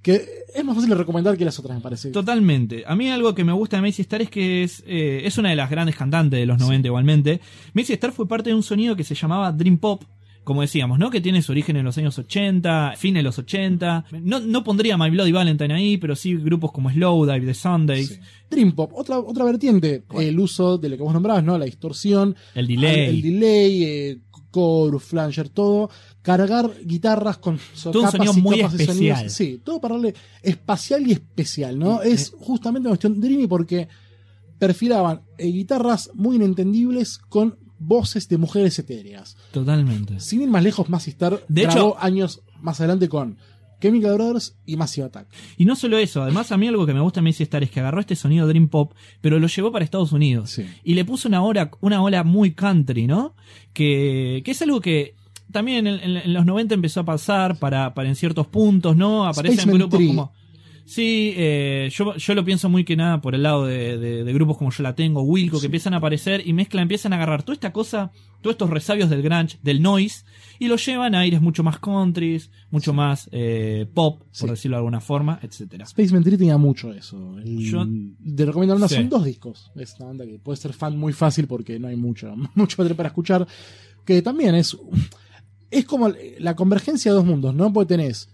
que es más fácil de recomendar que las otras, me parece. Totalmente. A mí algo que me gusta de Macy Star es que es, eh, es una de las grandes cantantes de los 90 igualmente. Macy Star fue parte de un sonido que se llamaba Dream Pop, como decíamos, ¿no? Que tiene su origen en los años 80, fin de los 80. No, no pondría My Bloody Valentine ahí, pero sí grupos como Slowdive, The Sundays, Sí. Dream Pop, otra, otra vertiente, el uso de lo que vos nombrabas, ¿no? La distorsión, el delay. el delay, eh, chorus, flanger, todo. Cargar guitarras con Todo socapas sonido y muy capas de sonidos. especial. Sí, todo para darle espacial y especial, ¿no? Eh, Es justamente una cuestión dreamy porque perfilaban eh, guitarras muy inentendibles con voces de mujeres etéreas. Totalmente. Sin ir más lejos, Massey Star De grabó hecho- años más adelante con Chemical Brothers y Massive Attack. Y no solo eso, además a mí algo que me gusta de Macy Star es que agarró este sonido Dream Pop, pero lo llevó para Estados Unidos. Sí. Y le puso una ola, una ola muy country, ¿no? Que, que es algo que también en, en- en los 90 empezó a pasar para, para en ciertos puntos, ¿no? Aparecen Spaceman grupos como... Sí, eh, yo, yo lo pienso muy que nada por el lado de, de- de grupos como Yo La Tengo, Wilco, que empiezan a aparecer y mezclan, empiezan a agarrar toda esta cosa, todos estos resabios del grunge, del noise, y lo llevan a aires mucho más countries, mucho más eh, pop, por decirlo de alguna forma, etcétera. Spaceman Tree tenía mucho eso. El- Yo- te recomiendo una, son dos discos. Es una banda que puede ser fan muy fácil porque no hay mucho, mucho material para escuchar. Que también es. Es como la convergencia de dos mundos, ¿no? Porque tenés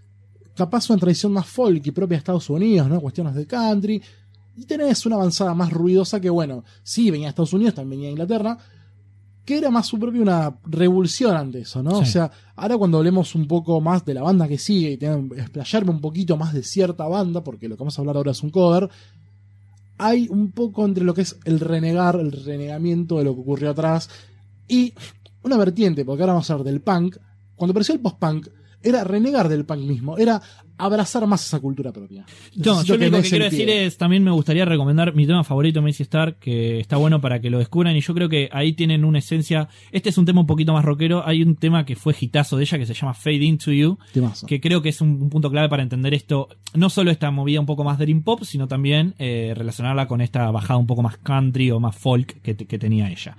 capaz una tradición más folk y propia de Estados Unidos, ¿no? Cuestiones de country. Y tenés una avanzada más ruidosa que, bueno, sí venía de Estados Unidos, también venía de Inglaterra. Que era más su propia una revolución ante eso, ¿no? Sí. O sea, ahora cuando hablemos un poco más de la banda que sigue y tengo que explayarme un poquito más de cierta banda, porque lo que vamos a hablar ahora es un cover, hay un poco entre lo que es el renegar, el renegamiento de lo que ocurrió atrás y una vertiente, porque ahora vamos a hablar del punk. Cuando apareció el post-punk, era renegar del punk mismo, era abrazar más esa cultura propia. No, yo lo único que quiero decir es, también me gustaría recomendar mi tema favorito, Macy Star, que está bueno para que lo descubran y yo creo que ahí tienen una esencia, este es un tema un poquito más rockero, hay un tema que fue hitazo de ella que se llama Fade Into You, Temazo. que creo que es un, un punto clave para entender esto, no solo esta movida un poco más dream pop, sino también eh, relacionarla con esta bajada un poco más country o más folk que, que tenía ella.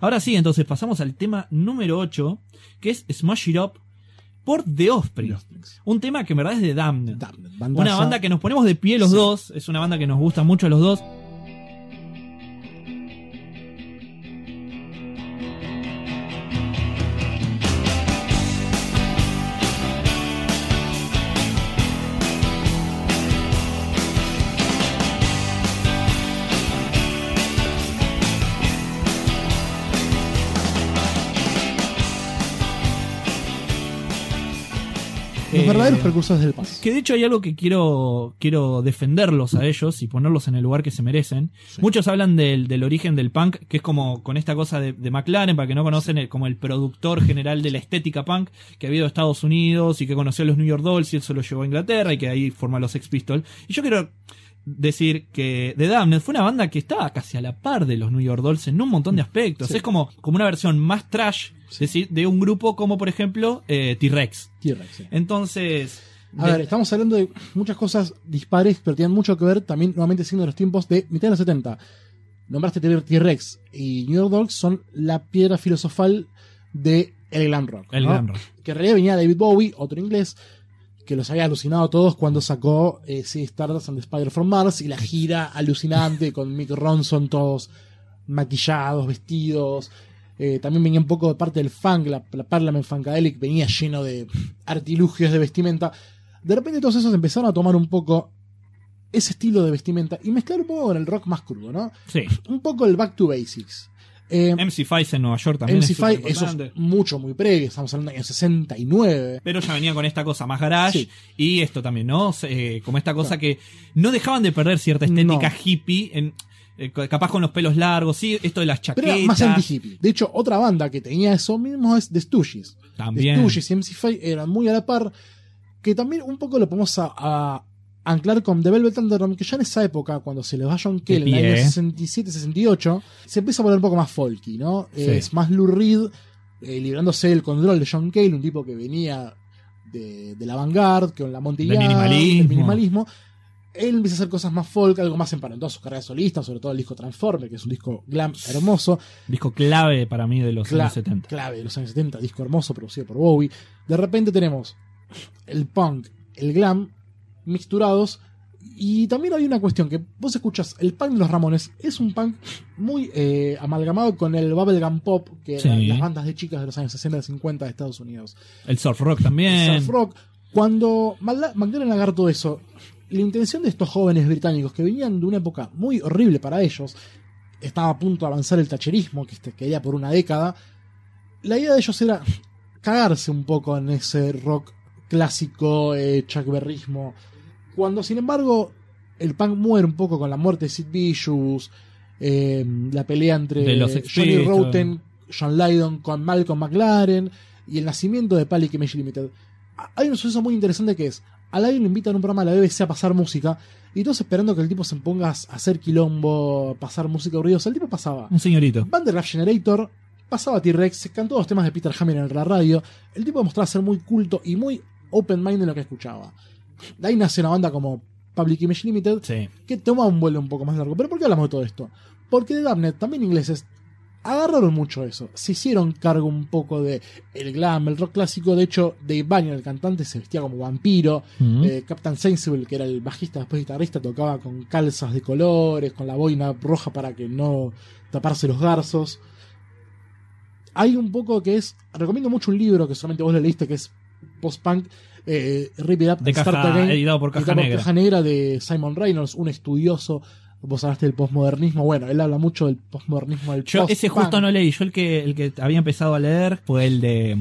Ahora sí, entonces pasamos al tema número 8, que es Smash It Up por The Offspring. Un tema que en verdad es de Damned. Damned, Una banda que nos ponemos de pie los Sí. dos, es una banda que nos gusta mucho a los dos. Verdaderos precursores del paz. Que de hecho hay algo que quiero, quiero defenderlos a ellos y ponerlos en el lugar que se merecen. Muchos hablan del, del origen del punk, que es como con esta cosa de, de McLaren, para que no conocen, el- como el productor general de la estética punk, que ha habido a Estados Unidos y que conoció a los New York Dolls y eso lo llevó a Inglaterra y que ahí forma los Sex Pistols. Y yo quiero decir que The Damned fue una banda que estaba casi a la par de los New York Dolls en un montón de aspectos. Sí. Es como, como una versión más trash de un grupo como por ejemplo eh, T-Rex. T-Rex, sí. Entonces... A de- ver, estamos hablando de muchas cosas dispares, pero tienen mucho que ver también, nuevamente, siendo los tiempos de mitad de los 70. Nombraste T-Rex y New York Dolls son la piedra filosofal de el glam rock. el ¿no? glam rock. Que en realidad venía David Bowie, otro inglés, que los había alucinado a todos cuando sacó eh, sí, Stardust and the Spider from Mars y la gira alucinante con Mick Ronson, todos maquillados, vestidos. Eh, también venía un poco de parte del funk, la, la Parliament Funkadelic venía lleno de artilugios de vestimenta. De repente todos esos empezaron a tomar un poco ese estilo de vestimenta y mezclar un poco con el rock más crudo, ¿no? Sí. Un poco el back to basics. Eh, MC5 en Nueva York también. es MC5, eso superimportante. es mucho, muy previo, estamos hablando del año 69. Pero ya venía con esta cosa más garage Sí. y esto también, ¿no? Eh, como esta cosa que no dejaban de perder cierta estética No. hippie, en, eh, capaz con los pelos largos, sí, esto de las Pero chaquetas. era más anti-hippie. De hecho, otra banda que tenía eso mismo es The Stooges. También. The Stooges y MC5 eran muy a la par. Que también un poco lo podemos a, a anclar con The Velvet Underground, que ya en esa época, cuando se les va John Cale, en el año 67-68, se empieza a volver un poco más folky, ¿no? Sí. Es más Lou Reed, eh, librándose del control de John Cale, un tipo que venía de, de la vanguard, con la Monty Del minimalismo. del minimalismo. Él empieza a hacer cosas más folk, algo más emparentado a su carrera solista, sobre todo el disco Transformer, que es un disco glam hermoso. Disco clave para mí de los Cla- años 70. Clave de los años 70, disco hermoso producido por Bowie. De repente tenemos el punk, el glam, mixturados. Y también hay una cuestión que vos escuchas, el punk de los Ramones es un punk muy eh, amalgamado con el bubblegum pop, que eran las bandas de chicas de los años 60 y 50 de Estados Unidos. El surf rock también. El surf rock. Cuando McLaren agarró todo eso, la intención de estos jóvenes británicos que venían de una época muy horrible para ellos, estaba a punto de avanzar el tacherismo, que este, quería por una década, la idea de ellos era cagarse un poco en ese rock clásico, eh, Chuck Berrismo. Cuando, sin embargo, el punk muere un poco con la muerte de Sid Vicious, eh, la pelea entre los Johnny. Rotten, John Lydon con Malcolm McLaren y el nacimiento de Panic Image Limited. Hay un suceso muy interesante que es, a Lydon lo invitan a un programa de la BBC a pasar música y todos esperando que el tipo se ponga a hacer quilombo, pasar música ruidosa. El tipo pasaba Un señorito. Vandergraaf Generator, pasaba T-Rex, se cantó dos temas de Peter Hammer en la radio. El tipo demostraba ser muy culto y muy open mind en lo que escuchaba. De ahí nace una banda como Public Image Limited, Sí. que toma un vuelo un poco más largo. ¿Pero por qué hablamos de todo esto? Porque de Darknet, también ingleses, agarraron mucho eso. Se hicieron cargo un poco de el glam, el rock clásico. De hecho, Dave Banyan, el cantante, se vestía como vampiro. Eh, Captain Sensible, que era el bajista después guitarrista, tocaba con calzas de colores, con la boina roja para que no taparse los garzos. Hay un poco que es. Recomiendo mucho un libro que solamente vos leíste, que es post-punk. Eh, Rip It Up De Start caja, Again, editado por Caja editado Negra. Caja Negra de Simon Reynolds, un estudioso. Vos hablaste del postmodernismo. Bueno, él habla mucho del postmodernismo del Yo ese justo no leí, yo el que el que había empezado a leer fue el de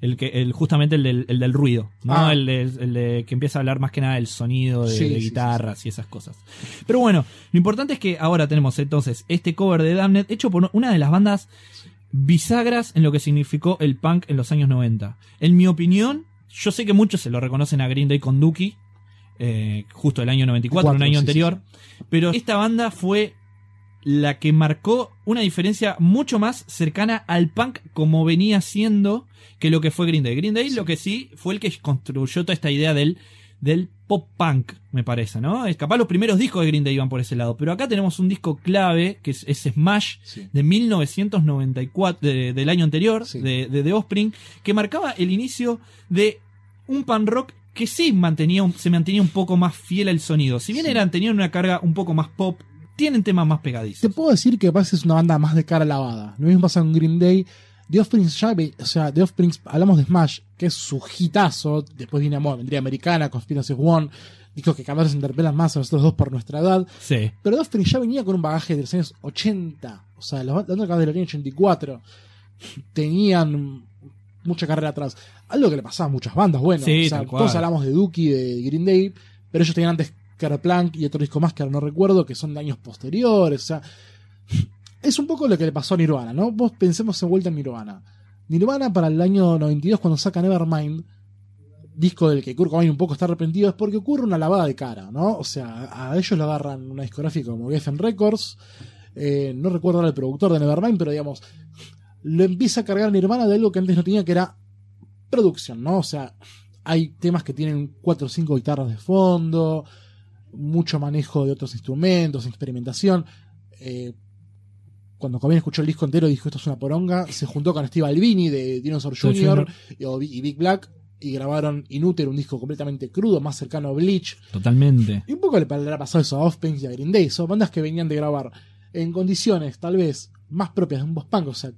el que el justamente el del, el del ruido, ¿no? Ah. El, de, el de que empieza a hablar más que nada del sonido de, Sí, de sí, guitarras y esas cosas. Pero bueno, lo importante es que ahora tenemos entonces este cover de Damned hecho por una de las bandas bisagras en lo que significó el punk en los años 90. En mi opinión, yo sé que muchos se lo reconocen a Green Day con Dookie, eh, justo el año 94, un año sí, anterior, pero esta banda fue la que marcó una diferencia mucho más cercana al punk como venía siendo que lo que fue Green Day. Green Day lo que sí fue el que construyó toda esta idea del, del pop punk, me parece, ¿no? Es capaz los primeros discos de Green Day iban por ese lado, pero acá tenemos un disco clave que es, es Smash Sí. de 1994, de- del año anterior, Sí. de, de The Offspring, que marcaba el inicio de un punk rock que sí mantenía un- se mantenía un poco más fiel al sonido. Si bien Sí. eran, tenían una carga un poco más pop, tienen temas más pegadizos. Te puedo decir que pasa es una banda más de cara lavada. Lo mismo pasa con Green Day. The Offspring ya, o sea, The Offspring, hablamos de Smash, que es su hitazo. Después viene bueno, vendría Americana, Conspiracy One. Discos que cada vez se interpelan más a nosotros dos por nuestra edad. Sí. Pero The Offspring ya venía con un bagaje de los años 80. O sea, la banda acaba del año 84. Tenían mucha carrera atrás. Algo que le pasaba a muchas bandas, bueno. Sí, o sea, todos hablamos de Dookie, de Green Day, pero ellos tenían antes Plank y otro disco más que ahora no recuerdo, que son de años posteriores. O sea, es un poco lo que le pasó a Nirvana, ¿no? Vos pensemos en vuelta en Nirvana. Nirvana para el año 92 cuando saca Nevermind, disco del que Kurt Cobain un poco está arrepentido, es porque ocurre una lavada de cara, ¿no? O sea, a ellos lo agarran una discográfica como Geffen Records, eh, no recuerdo ahora el productor de Nevermind, pero digamos, lo empieza a cargar Nirvana de algo que antes no tenía, que era producción, ¿no? O sea, hay temas que tienen cuatro o cinco guitarras de fondo, mucho manejo de otros instrumentos, experimentación. Eh, cuando Cobain escuchó el disco entero dijo esto es una poronga, se juntó con Steve Albini de Dinosaur Jr. y, Big Black y grabaron Inútil, un disco completamente crudo, más cercano a Bleach. Totalmente. Y un poco le habrá pasado eso a Offspring y a Green Day. Son bandas que venían de grabar en condiciones tal vez más propias de un post-punk, o sea,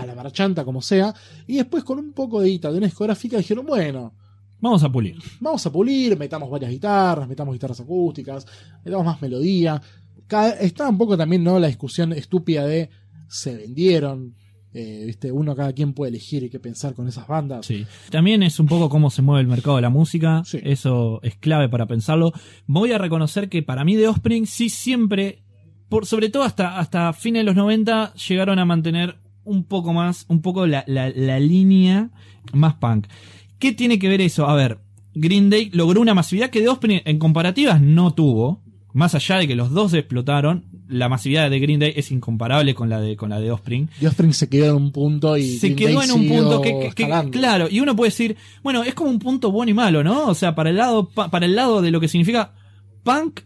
a la marchanta como sea. Y después con un poco de guita de una discográfica dijeron, bueno, Vamos a pulir. vamos a pulir, metamos varias guitarras, metamos guitarras acústicas, metamos más melodía. Cada- está un poco también no la discusión estúpida de se vendieron. eh, ¿viste? Uno cada quien puede elegir y qué pensar con esas bandas. Sí. También es un poco cómo se mueve el mercado de la música. Sí. Eso es clave para pensarlo. Voy a reconocer que para mí The Offspring sí siempre, por, sobre todo hasta, hasta fines de los 90, llegaron a mantener un poco más, un poco la, la, la línea más punk. ¿Qué tiene que ver eso? A ver, Green Day logró una masividad que The Offspring en comparativas no tuvo. Más allá de que los dos explotaron, la masividad de Green Day es incomparable con la de, con la de Offspring Offspring se quedó en un punto y se Green quedó Day en un punto que, que- que- escalando. claro y uno puede decir bueno es como un punto bueno y malo no o sea para el lado pa- para el lado de lo que significa punk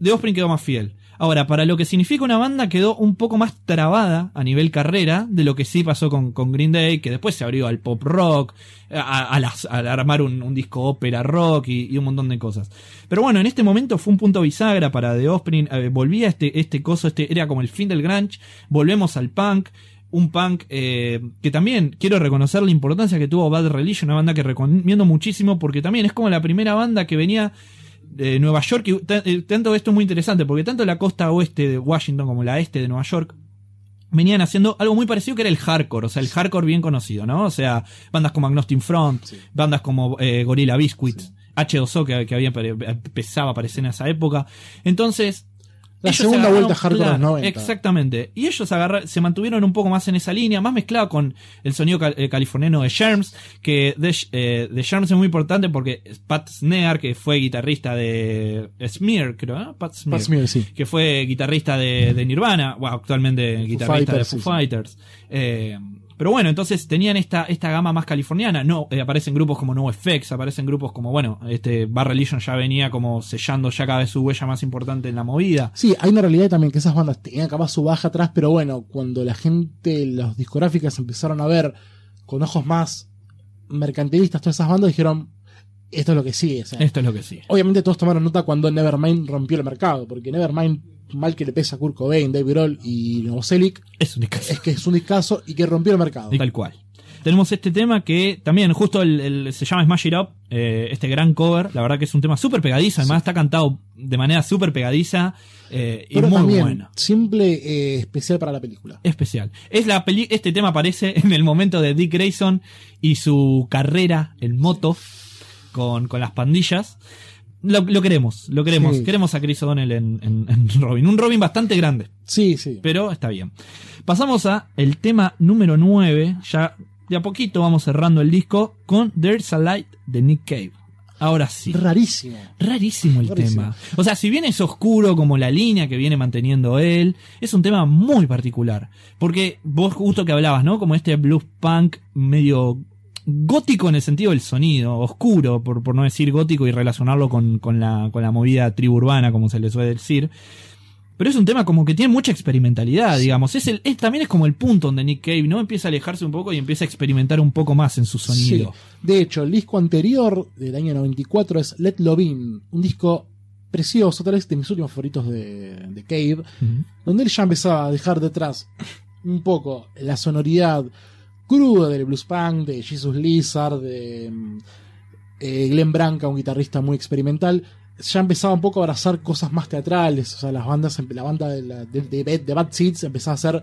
The Offspring quedó más fiel ahora para lo que significa una banda quedó un poco más trabada a nivel carrera de lo que sí pasó con, con Green Day que después se abrió al pop rock al armar un, disco ópera rock y, y un montón de cosas. Pero bueno en este momento fue un punto bisagra para The Offspring eh, volvía este este coso este era como el fin del grunge volvemos al punk un punk eh, que también quiero reconocer la importancia que tuvo Bad Religion, una banda que recomiendo muchísimo porque también es como la primera banda que venía de Nueva York y eh, tanto esto es muy interesante porque tanto la costa oeste de Washington como la este de Nueva York venían haciendo algo muy parecido que era el hardcore, o sea, el hardcore bien conocido, ¿no? O sea, bandas como Agnostic Front, Sí. bandas como eh, Gorilla Biscuit, H2O que, que había empezaba a aparecer en esa época. Entonces, La ellos segunda vuelta hardcore 90. Exactamente. Y ellos agarra- se mantuvieron un poco más en esa línea, más mezclado con el sonido cal- eh, californiano de Germs, que de, eh, de Germs es muy importante porque Pat Smear, que fue guitarrista de Smear, creo, ¿no? Pat Smear, Pat Smear, sí. que fue guitarrista de, de Nirvana, bueno, actualmente guitarrista Fighters, de Foo sí, sí. Fighters. Eh, pero bueno, entonces tenían esta, esta gama más californiana. No, eh, aparecen grupos como No Effects, aparecen grupos como, bueno, este Bar Religion ya venía como sellando ya cada vez su huella más importante en la movida. Sí, hay una realidad también que esas bandas tenían capaz su baja atrás, pero bueno, cuando la gente, las discográficas empezaron a ver con ojos más mercantilistas todas esas bandas, dijeron, esto es lo que sigue. o sea, Esto es lo que sí. Obviamente todos tomaron nota cuando Nevermind rompió el mercado, porque Nevermind, mal que le pesa a Kurt Cobain, Dave Grohl y Novoselic, Es un discazo. es que es un discazo y que rompió el mercado. Tal cual. Tenemos este tema que también justo el, el- se llama Smash It Up, eh, este gran cover, la verdad que es un tema súper pegadizo, además está cantado de manera súper pegadiza eh, y muy también, bueno. simple, eh, especial para la película. Especial. Es la peli este tema aparece en el momento de Dick Grayson y su carrera en moto con, con las pandillas. Lo, lo queremos, lo queremos. Sí. Queremos a Chris O'Donnell en, en- en Robin. Un Robin bastante grande. Sí, sí. pero está bien. Pasamos a el tema número 9, ya de a poquito vamos cerrando el disco con There's a Light de Nick Cave. Ahora sí. Rarísimo. Rarísimo el Rarísimo. tema. O sea, si bien es oscuro como la línea que viene manteniendo él, es un tema muy particular. Porque vos justo que hablabas, ¿no? Como este blues punk medio gótico en el sentido del sonido, oscuro, por, por no decir gótico y relacionarlo con, con, la, con la movida tribu urbana, como se le suele decir. Pero es un tema como que tiene mucha experimentalidad, digamos. Es el, es, también es como el punto donde Nick Cave, ¿no? Empieza a alejarse un poco y empieza a experimentar un poco más en su sonido. Sí. De hecho, el disco anterior del año 94 es Let Love In, un disco precioso, tal vez de mis últimos favoritos de, de Cave, donde él ya empezaba a dejar detrás un poco la sonoridad cruda del blues punk, de Jesus Lizard, de mm, eh, Glenn Branca, un guitarrista muy experimental. Ya empezaba un poco a abrazar cosas más teatrales, o sea, las bandas, la banda de, la- de, de Bad- Seeds empezaba a hacer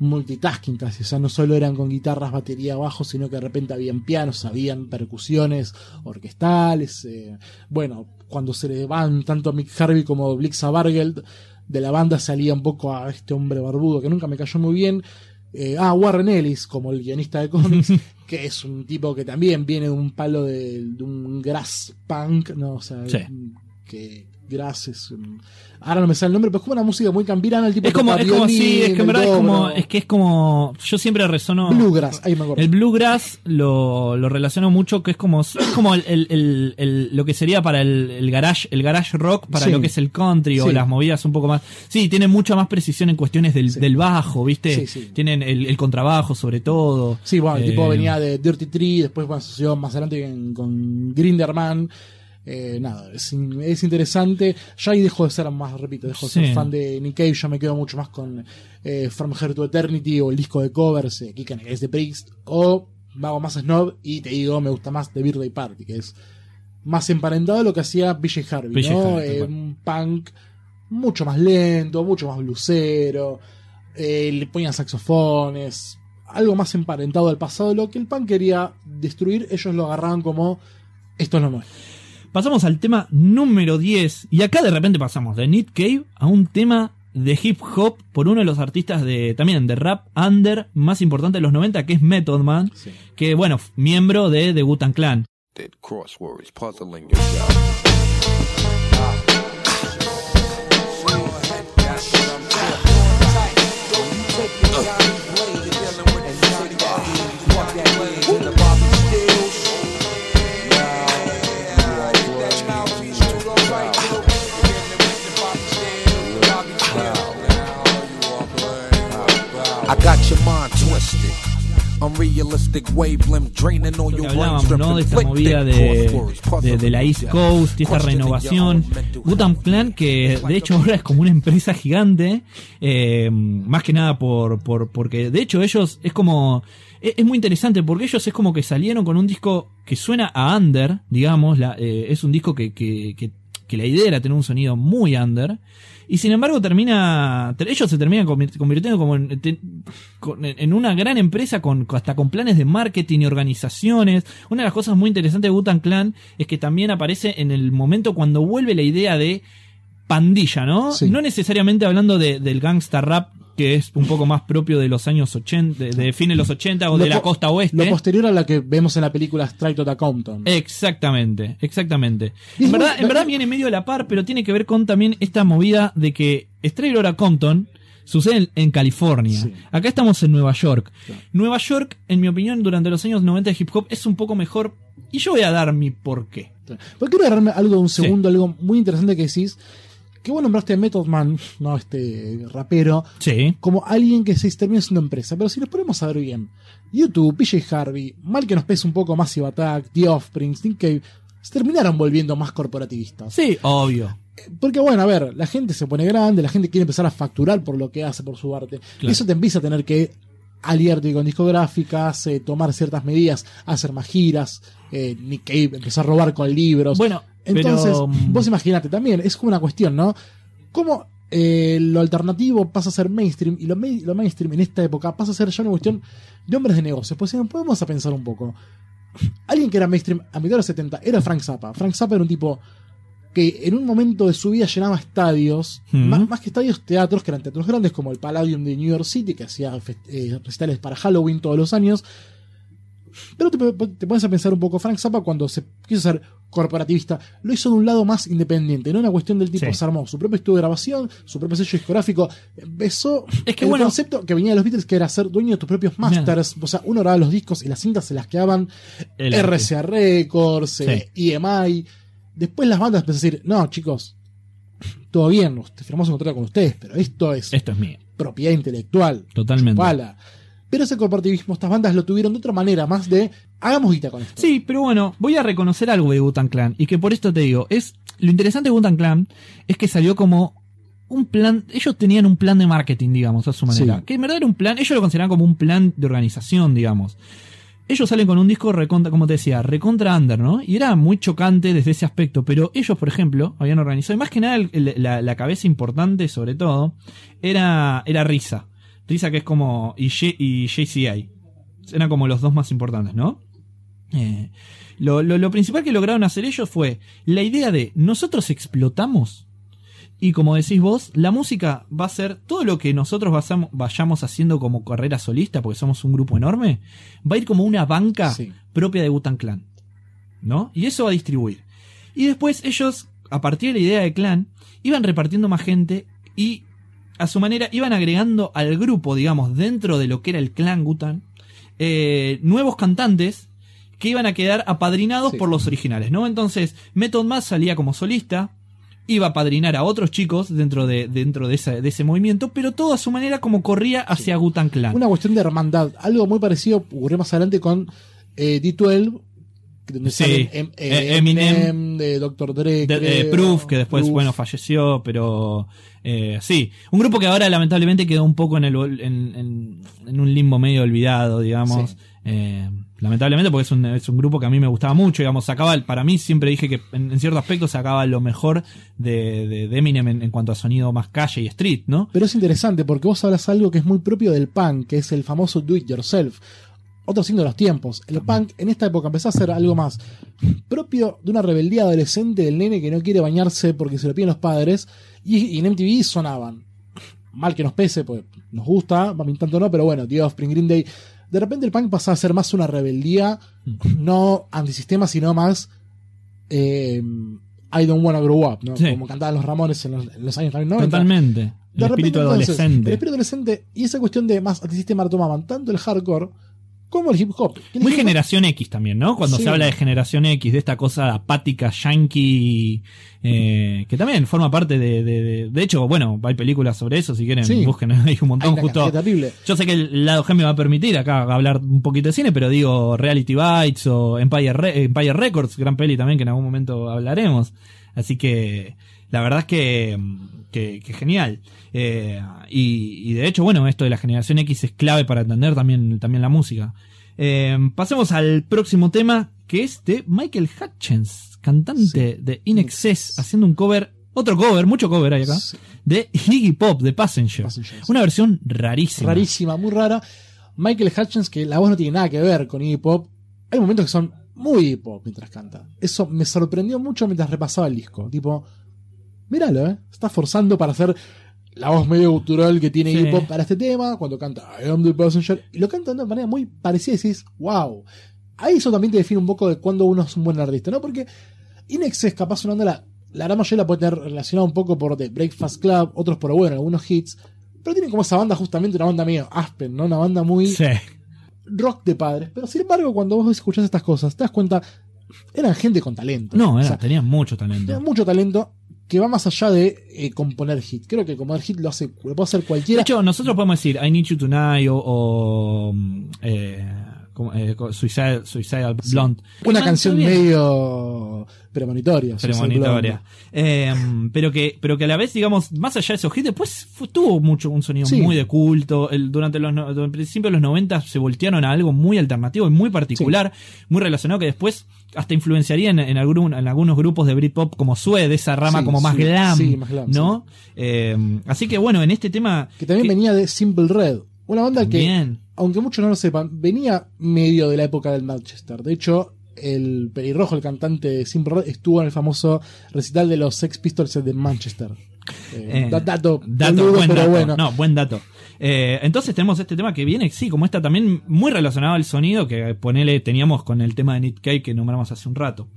multitasking casi, o sea, no solo eran con guitarras, batería, bajo, sino que de repente habían pianos, habían percusiones orquestales, eh, bueno, cuando se le van tanto a Mick Harvey como Blixa Bargeld, de la banda salía un poco a este hombre barbudo que nunca me cayó muy bien, eh, ah, Warren Ellis, como el guionista de cómics, que es un tipo que también viene de un palo de, de un grass punk, ¿no? O sea, Sí. que un- Ahora no me sale el nombre, pero es como una música muy campirana, el tipo Es como, es como, sí, es que en verdad es como, es que es como, yo siempre resono. Bluegrass, ahí me acuerdo. El bluegrass lo, lo relaciono mucho que es como, es como el, el- el- el- lo que sería para el, el garage, el garage rock, para Sí. lo que es el country o las movidas un poco más. Sí, tienen mucha más precisión en cuestiones del, del bajo, ¿viste? Sí, sí. Tienen el, contrabajo sobre todo. Sí, bueno, el Eh, tipo venía de Dirty Tree, después asoció más adelante con Grinderman. Eh, nada, es, in- es interesante. Ya ahí dejo de ser más, repito, dejo de Sí. ser fan de Nick Cave. Ya me quedo mucho más con eh, From Here to Eternity o el disco de covers, eh, Kick and Against the Priest. O hago más snob y te digo, me gusta más The Birthday Party, que es más emparentado a lo que hacía BJ Harvey, BJ ¿no? Harvey, Eh, un punk mucho más lento, mucho más blusero. eh, le ponían saxofones, algo más emparentado al pasado. Lo que el punk quería destruir, ellos lo agarraban como esto es lo nuestro. Pasamos al tema número 10. Y acá de repente pasamos de Nick Cave a un tema de hip hop por uno de los artistas de también de rap under más importante de los 90 que es Method Man, que bueno, miembro de The Wu-Tang Clan. Did I got your mind twisted. Unrealistic wavelength draining all Lo your que hablábamos, ¿no? De esta movida de, de, de la East Coast y esta renovación. Wu-Tang Clan, que de hecho ahora es como una empresa gigante, eh, más que nada por, por, porque de hecho ellos es como, es, es muy interesante porque ellos es como que salieron con un disco que suena a under, digamos, la, eh, es un disco que, que, que, que la idea era tener un sonido muy under. Y sin embargo termina, ter- ellos se terminan convir- convirtiendo como en, una gran empresa con, con- hasta con planes de marketing y organizaciones. Una de las cosas muy interesantes de Butan Clan es que también aparece en el momento cuando vuelve la idea de pandilla, ¿no? Sí. No necesariamente hablando de- del gangsta rap, que es un poco más propio de los años 80, de, de fines de los 80 o Lo de la costa oeste. Lo posterior a la que vemos en la película Strike Outta Compton. Exactamente, exactamente. Y En verdad, muy- en verdad viene medio a la par, pero tiene que ver con también esta movida de que Straight Outta Compton sucede en, en California. Sí. Acá estamos en Nueva York. Claro. Nueva York, en mi opinión, durante los años 90 de hip hop es un poco mejor. Y yo voy a dar mi porqué. Porque quiero agarrarme algo de un segundo, algo muy interesante que decís. Que vos nombraste a Method Man, no este rapero, Sí. como alguien que se termina siendo empresa. Pero si nos ponemos a ver bien, YouTube, PJ Harvey, mal que nos pese un poco Massive Attack, The Offspring, Nick Cave, se terminaron volviendo más corporativistas. Sí, obvio. Porque bueno, a ver, la gente se pone grande, la gente quiere empezar a facturar por lo que hace, por su arte. Claro. Eso te empieza a tener que aliarte con discográficas, eh, tomar ciertas medidas, hacer más giras, eh, Nick Cave empezar a robar con libros. Bueno, Entonces, pero, mm, vos imaginate también, es como una cuestión, ¿no? ¿Cómo eh, lo alternativo pasa a ser mainstream y lo, main- lo mainstream en esta época pasa a ser ya una cuestión de hombres de negocios? Pues si nos podemos a pensar un poco. Alguien que era mainstream a mitad de los 70 era Frank Zappa. Frank Zappa era un tipo que en un momento de su vida llenaba estadios, Mm. más, más que estadios, teatros, que eran teatros grandes como el Palladium de New York City, que hacía eh, recitales para Halloween todos los años. Pero te, te pones a pensar un poco, Frank Zappa cuando se quiso ser corporativista, lo hizo de un lado más independiente, no una cuestión del tipo, Sí. se armó su propio estudio de grabación, su propio sello discográfico, empezó Es que el bueno- concepto que venía de los Beatles que era ser dueño de tus propios masters, o sea, uno grababa los discos y las cintas se las quedaban El- RCA Records, Sí. eh, EMI, después las bandas empezaron a decir, no chicos, todo bien, firmamos un contrato con ustedes, pero esto es Esto es mío. propiedad intelectual. Totalmente. chupala. Pero ese corporativismo, estas bandas lo tuvieron de otra manera, más de hagamos guita con esto. Sí, pero bueno, voy a reconocer algo de Wu-Tang Clan y que por esto te digo, es lo interesante de Wu-Tang Clan es que salió como un plan, ellos tenían un plan de marketing, digamos, a su manera, Sí. que en verdad era un plan, ellos lo consideraban como un plan de organización, digamos. Ellos salen con un disco recontra, como te decía, recontra under, ¿no? Y era muy chocante desde ese aspecto, pero ellos, por ejemplo, habían organizado, y más que nada el- el- la, la cabeza importante, sobre todo, era, era Risa. Risa que es como, y, J- y JCI. Eran como los dos más importantes, ¿no? Eh, lo, lo- lo principal que lograron hacer ellos fue la idea de nosotros explotamos y como decís vos, la música va a ser todo lo que nosotros vayamos haciendo como carrera solista, porque somos un grupo enorme, va a ir como una banca Sí. propia de Butan Clan. ¿No? Y eso va a distribuir. Y después ellos, a partir de la idea de clan, iban repartiendo más gente y a su manera iban agregando al grupo, digamos, dentro de lo que era el clan Gutan, eh, nuevos cantantes que iban a quedar apadrinados Sí. por los originales, ¿no? Entonces, Method Man salía como solista, iba a padrinar a otros chicos dentro de, dentro de, esa- de ese movimiento, pero todo a su manera como corría hacia Gutan Clan. Una cuestión de hermandad. Algo muy parecido ocurrió más adelante con eh, D12, donde Sí. salen em- eh, Eh, Eminem. Eminem, de Dr. Dre, De- Proof, que después, Proof. bueno, falleció, pero eh, sí. Un grupo que ahora lamentablemente quedó un poco en, el, ol- en, en- en un limbo medio olvidado, digamos. Sí. Eh, lamentablemente porque es un, es un grupo que a mí me gustaba mucho, digamos, sacaba, para mí siempre dije que en, en cierto aspecto sacaba lo mejor de, de, de Eminem en, en cuanto a sonido más calle y street, ¿no? Pero es interesante porque vos hablas algo que es muy propio del punk, que es el famoso do it yourself. Otro signo de los tiempos. El punk en esta época empezó a ser algo más propio de una rebeldía adolescente del nene que no quiere bañarse porque se lo piden los padres. Y, y en MTV sonaban. Mal que nos pese, pues nos gusta, a mí tanto no, pero bueno, The Offspring, Green Day. De repente el punk pasó a ser más una rebeldía, no antisistema, sino más eh, I don't wanna grow up, ¿no? Sí. Como cantaban los Ramones en los, en los años 90. Totalmente. El De repente, espíritu entonces, adolescente. El espíritu adolescente y esa cuestión de más antisistema lo tomaban tanto el hardcore como el hip hop. El Muy hip hop- generación X también, ¿no? Cuando Sí. se habla de generación X, de esta cosa apática, yankee, eh, que también forma parte de, de, de- de hecho, bueno, hay películas sobre eso, si quieren, Sí. busquen, hay un montón justo. Yo sé que el lado G me va a permitir acá hablar un poquito de cine, pero digo Reality Bites o Empire, Re- Empire Records, gran peli también que en algún momento hablaremos. Así que la verdad es que, que, que genial. Eh, y, y de hecho, bueno, esto de la generación X es clave para entender también, también la música. Eh, pasemos al próximo tema, que es de Michael Hutchins, cantante de In Excess, haciendo un cover, otro cover, mucho cover hay acá, Sí. de Iggy Pop, de Passenger. Passenger, sí. Una versión rarísima. Rarísima, muy rara. Michael Hutchins, que la voz no tiene nada que ver con hip hop. Hay momentos que son muy hip hop mientras canta. Eso me sorprendió mucho mientras repasaba el disco. Tipo, míralo, ¿eh? Está forzando para hacer la voz medio gutural que tiene Sí. hip hop para este tema. Cuando canta I am the passenger. Y lo canta de una manera muy parecida y decís, wow. Ahí eso también te define un poco de cuándo uno es un buen artista, ¿no? Porque Inex es capaz sonando la. La gran mayoría la puede tener relacionada un poco por The Breakfast Club, otros por bueno, algunos hits. Pero tienen como esa banda, justamente una banda medio Aspen, ¿no? Una banda muy Sí. rock de padres. Pero sin embargo, cuando vos escuchás estas cosas, te das cuenta, eran gente con talento. No, O era, sea, tenía mucho tenían talento. mucho talento que va más allá de eh, componer hit. Creo que componer hit lo hace, lo puede hacer De cualquiera. hecho, nosotros podemos decir I Need You Tonight o, o, mm, eh, eh, Suicide, Suicidal Blonde. una canción medio premonitoria. Premonitoria. Eh, pero que pero que a la vez, digamos, más allá de esos hits, después fue- tuvo mucho un sonido Sí. muy de culto. El, durante los durante el principio de los 90 se voltearon a algo muy alternativo y muy particular, muy relacionado que después hasta influenciaría en, en, algún- en algunos grupos de Britpop como Sue, de esa rama Sí, como más glam, sí, más glam, ¿no? Eh, así que bueno, en este tema Que también que- venía de Simple Red. Una banda que, aunque muchos no lo sepan, venía medio de la época del Manchester. De hecho, el pelirrojo, el cantante de Simple Red, estuvo en el famoso recital de los Sex Pistols de Manchester. Eh, Eh, da- dato, dato, boludo, buen pero dato. bueno. No, buen dato. Eh, entonces tenemos este tema que viene, sí, como está también muy relacionado al sonido que ponele teníamos con el tema de Nick Cave que nombramos hace un rato.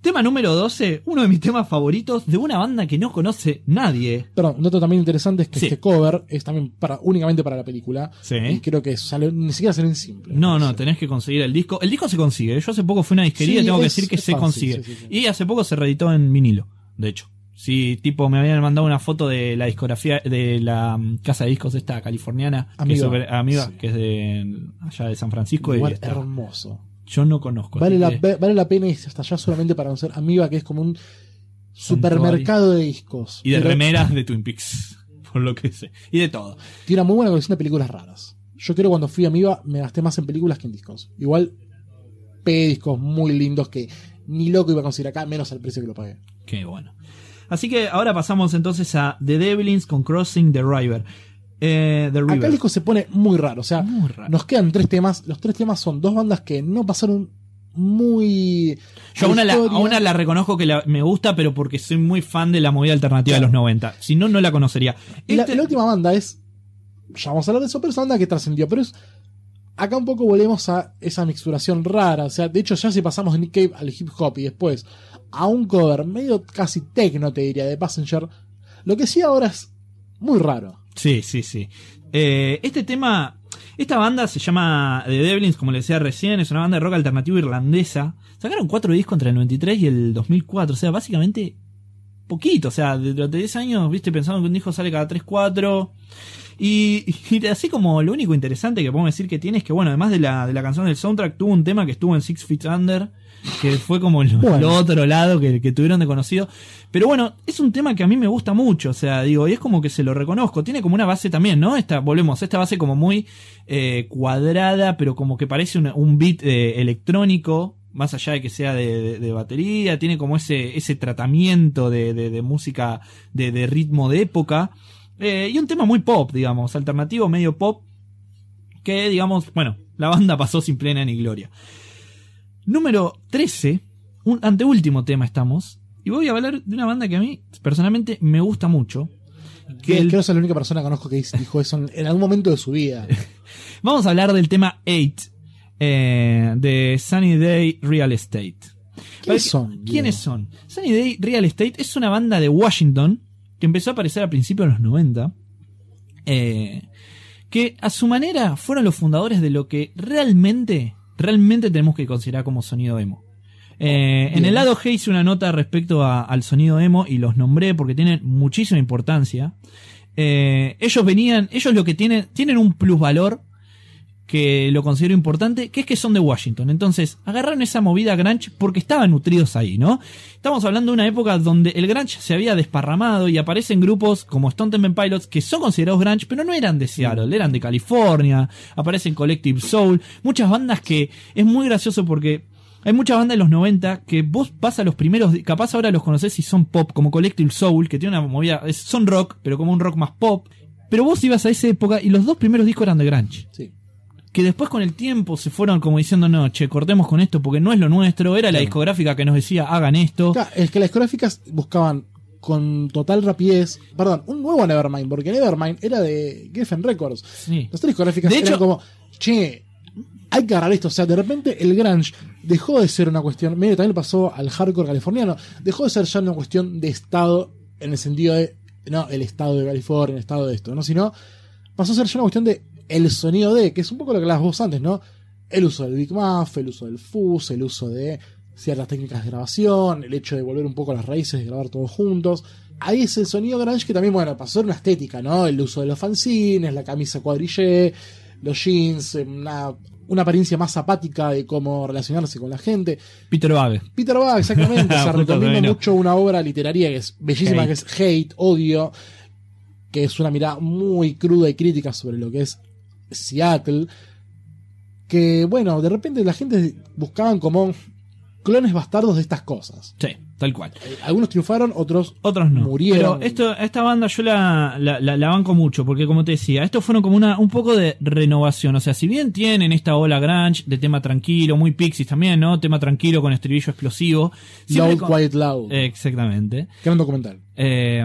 Tema número 12, uno de mis temas favoritos de una banda que no conoce nadie. Perdón, un dato también interesante es que Sí. este cover es también para únicamente para la película. Sí. Y creo que sale, ni siquiera sale en simple. No, no, tenés que conseguir el disco. El disco se consigue. Yo hace poco fui a una disquería y Sí, tengo que decir que se fácil, consigue. sí. Y hace poco se reeditó en vinilo, de hecho. Sí, tipo, me habían mandado una foto de la discografía de la mm, casa de discos esta californiana, que es, Amiga. super- amiga, que es de allá de San Francisco. y está- hermoso. Yo no conozco. Vale la, que- vale la pena irse hasta allá solamente para conocer Amiga, que es como un supermercado de discos. y de Pero remeras de Twin Peaks, por lo que sé. Y de todo. Tiene una muy buena colección de películas raras. Yo creo que cuando fui a Amiga me gasté más en películas que en discos. Igual, pegué discos muy lindos que ni loco iba a conseguir acá, menos al precio que lo pagué. Qué bueno. Así que ahora pasamos entonces a The Devils con Crossing the River. Eh, the River. Acá el disco se pone muy raro. O sea, raro. nos quedan tres temas. Los tres temas son dos bandas que no pasaron muy. Yo a una, la, a historia. una la reconozco que la- me gusta, pero porque soy muy fan de la movida alternativa de los 90. Si no, no la conocería. Y Este- la última banda es. Ya vamos a hablar de eso, pero es una banda que trascendió. Pero es. Acá un poco volvemos a esa mixturación rara. O sea, de hecho, ya si pasamos de Nick Cave al hip hop y después a un cover medio casi techno, te diría, de Passenger. Lo que sí ahora es muy raro. Sí, sí, sí. Eh, este tema, esta banda se llama The Devlins, como le decía recién, es una banda de rock alternativo irlandesa. Sacaron cuatro discos entre el 93 y el 2004, o sea, básicamente poquito, o sea, durante 10 años, viste, pensando que un disco sale cada 3, 4. Y, y así como lo único interesante que podemos decir que tiene es que, bueno, además de la, de la canción del soundtrack, tuvo un tema que estuvo en Six Feet Under, que fue como Bueno. lo otro lado que, que tuvieron de conocido. Pero bueno, es un tema que a mí me gusta mucho, o sea, digo, y es como que se lo reconozco. Tiene como una base también, ¿no? Esta, volvemos, esta base como muy eh, cuadrada, pero como que parece una- un beat eh, electrónico, más allá de que sea de, de- de batería, tiene como ese, ese tratamiento de, música de, de ritmo de época. Eh, y un tema muy pop, digamos, alternativo, medio pop, que digamos, bueno, la banda pasó sin plena ni gloria. Número 13, un anteúltimo tema estamos, y voy a hablar de una banda que a mí personalmente me gusta mucho. Que el- creo que soy la única persona que conozco que dijo eso en, algún momento de su vida. Vamos a hablar del tema 8 eh, de Sunny Day Real Estate. ¿Quiénes son? ¿Quiénes son? Sunny Day Real Estate es una banda de Washington que empezó a aparecer a principios de los 90. eh, que a su manera fueron los fundadores de lo que realmente, realmente tenemos que considerar como sonido emo. Eh, en Bien. el lado G hice una nota respecto a- al sonido emo y los nombré porque tienen muchísima importancia. Eh, ellos venían, ellos lo que tienen, tienen un plusvalor que lo considero importante, que es que son de Washington. Entonces, agarraron esa movida grunge porque estaban nutridos ahí, ¿no? Estamos hablando de una época donde el grunge se había desparramado y aparecen grupos como Stone Temple Pilots que son considerados grunge, pero no eran de Seattle, eran de California. Aparecen Collective Soul, muchas bandas que es muy gracioso porque hay muchas bandas de los 90 que vos vas a los primeros, capaz ahora los conocés y son pop, como Collective Soul, que tiene una movida, son rock, pero como un rock más pop. Pero vos ibas a esa época y los dos primeros discos eran de grunge Sí. Que después con el tiempo se fueron como diciendo, no, che, cortemos con esto porque no es lo nuestro, era la discográfica que nos decía, hagan esto. Claro, es que las discográficas buscaban con total rapidez, perdón, un nuevo Nevermind, porque Nevermind era de Geffen Records. Sí. Las tres discográficas De eran hecho- como, che, hay que agarrar esto. O sea, de repente el grunge dejó de ser una cuestión, medio también pasó al hardcore californiano, dejó de ser ya una cuestión de estado en el sentido de, no, el estado de California, el estado de esto, ¿no? Sino pasó a ser ya una cuestión de el sonido de, que es un poco lo que hablabas vos antes, ¿no? El uso del Big Muff, el uso del fuzz, el uso de ciertas técnicas de grabación, el hecho de volver un poco a las raíces de grabar todos juntos. Ahí es el sonido grunge que también, bueno, pasó a ser una estética, ¿no? El uso de los fanzines, la camisa cuadrillé, los jeans, eh, una, una apariencia más apática de cómo relacionarse con la gente. Peter Bagge. Peter Bach, exactamente, se recomienda mucho una obra literaria que es bellísima, Hate. que es Hate, Odio, que es una mirada muy cruda y crítica sobre lo que es Seattle. Que, bueno, de repente la gente buscaban como clones bastardos de estas cosas. Sí, tal cual. Eh, Algunos triunfaron, otros Otros no. Murieron. Pero esto, esta banda yo la, la, la- la banco mucho, porque como te decía, estos fueron como una, un poco de renovación. O sea, si bien tienen esta ola grunge de tema tranquilo, muy Pixies también, ¿no? Tema tranquilo con estribillo explosivo. Loud, con- Quiet, Loud. Exactamente. Gran documental. Eh,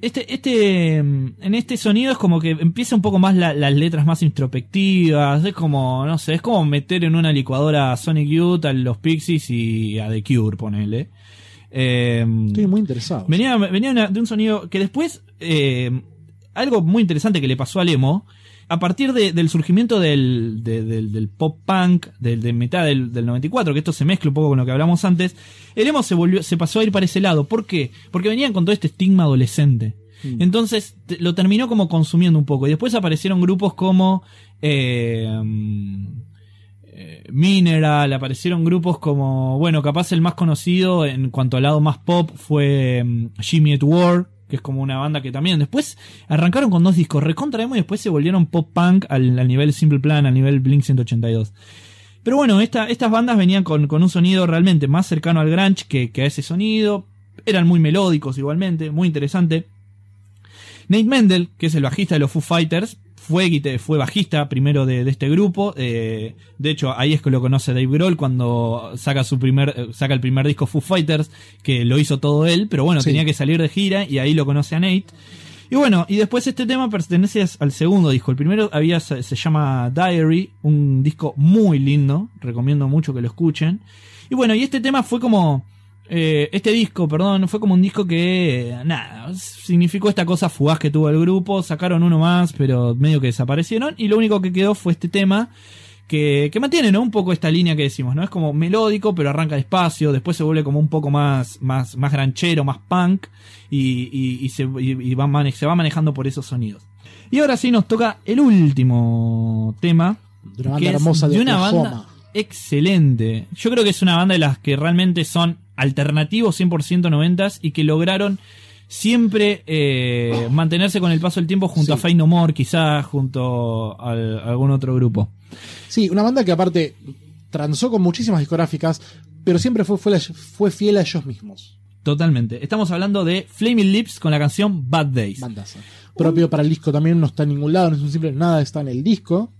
Este, este, mm, en este sonido es como que empieza un poco más la- las letras más introspectivas, es como, no sé, es como meter en una licuadora a Sonic Youth, a los Pixies y a The Cure, ponele. Eh, Estoy muy interesado. Venía, venía una- de un sonido que después, eh, algo muy interesante que le pasó al emo, a partir de- del surgimiento del, de- del, del pop punk, del, de mitad del, del 94, que esto se mezcla un poco con lo que hablamos antes, el emo se volvió, se pasó a ir para ese lado. ¿Por qué? Porque venían con todo este estigma adolescente. Entonces te- lo terminó como consumiendo un poco. Y después aparecieron grupos como eh, mm, eh, Mineral, aparecieron grupos como, bueno, capaz el más conocido en cuanto al lado más pop fue mm, Jimmy at War, que es como una banda que también después arrancaron con dos discos recontra emo y después se volvieron pop punk al, nivel Simple Plan, al nivel Blink 182. Pero bueno, esta- estas bandas venían con, con un sonido realmente más cercano al grunge que, que a ese sonido. Eran muy melódicos igualmente, muy interesante. Nate Mendel, que es el bajista de los Foo Fighters, fue, fue bajista primero de, de este grupo. eh, de hecho, ahí es que lo conoce Dave Grohl cuando saca su primer, eh, saca el primer disco Foo Fighters, que lo hizo todo él, pero bueno, Sí. tenía que salir de gira y ahí lo conoce a Nate. Y bueno, y después este tema pertenece al segundo disco. El primero había, se, se llama Diary, un disco muy lindo, recomiendo mucho que lo escuchen. Y bueno, y este tema fue como, eh, este disco, perdón, fue como un disco que, nada, significó esta cosa fugaz que tuvo el grupo, sacaron uno más, pero medio que desaparecieron, y lo único que quedó fue este tema. Que, que mantiene ¿no? un poco esta línea que decimos, ¿no? Es como melódico, pero arranca despacio, después se vuelve como un poco más, más, más granchero, más punk, y, y- y se, y- va mane- se va manejando por esos sonidos. Y ahora sí nos toca el último tema, De una banda que es hermosa de, de una Oklahoma. banda excelente. Yo creo que es una banda de las que realmente son alternativos 100% noventas y que lograron siempre eh, mantenerse con el paso del tiempo junto Sí. a Fey No More, quizás junto a algún otro grupo. Sí, una banda que aparte transó con muchísimas discográficas, pero siempre fue, fue, fue fiel a ellos mismos. Totalmente. Estamos hablando de Flaming Lips con la canción Bad Days. Bandaza. Propio para el disco también no está en ningún lado, no es un simple nada, está en el disco.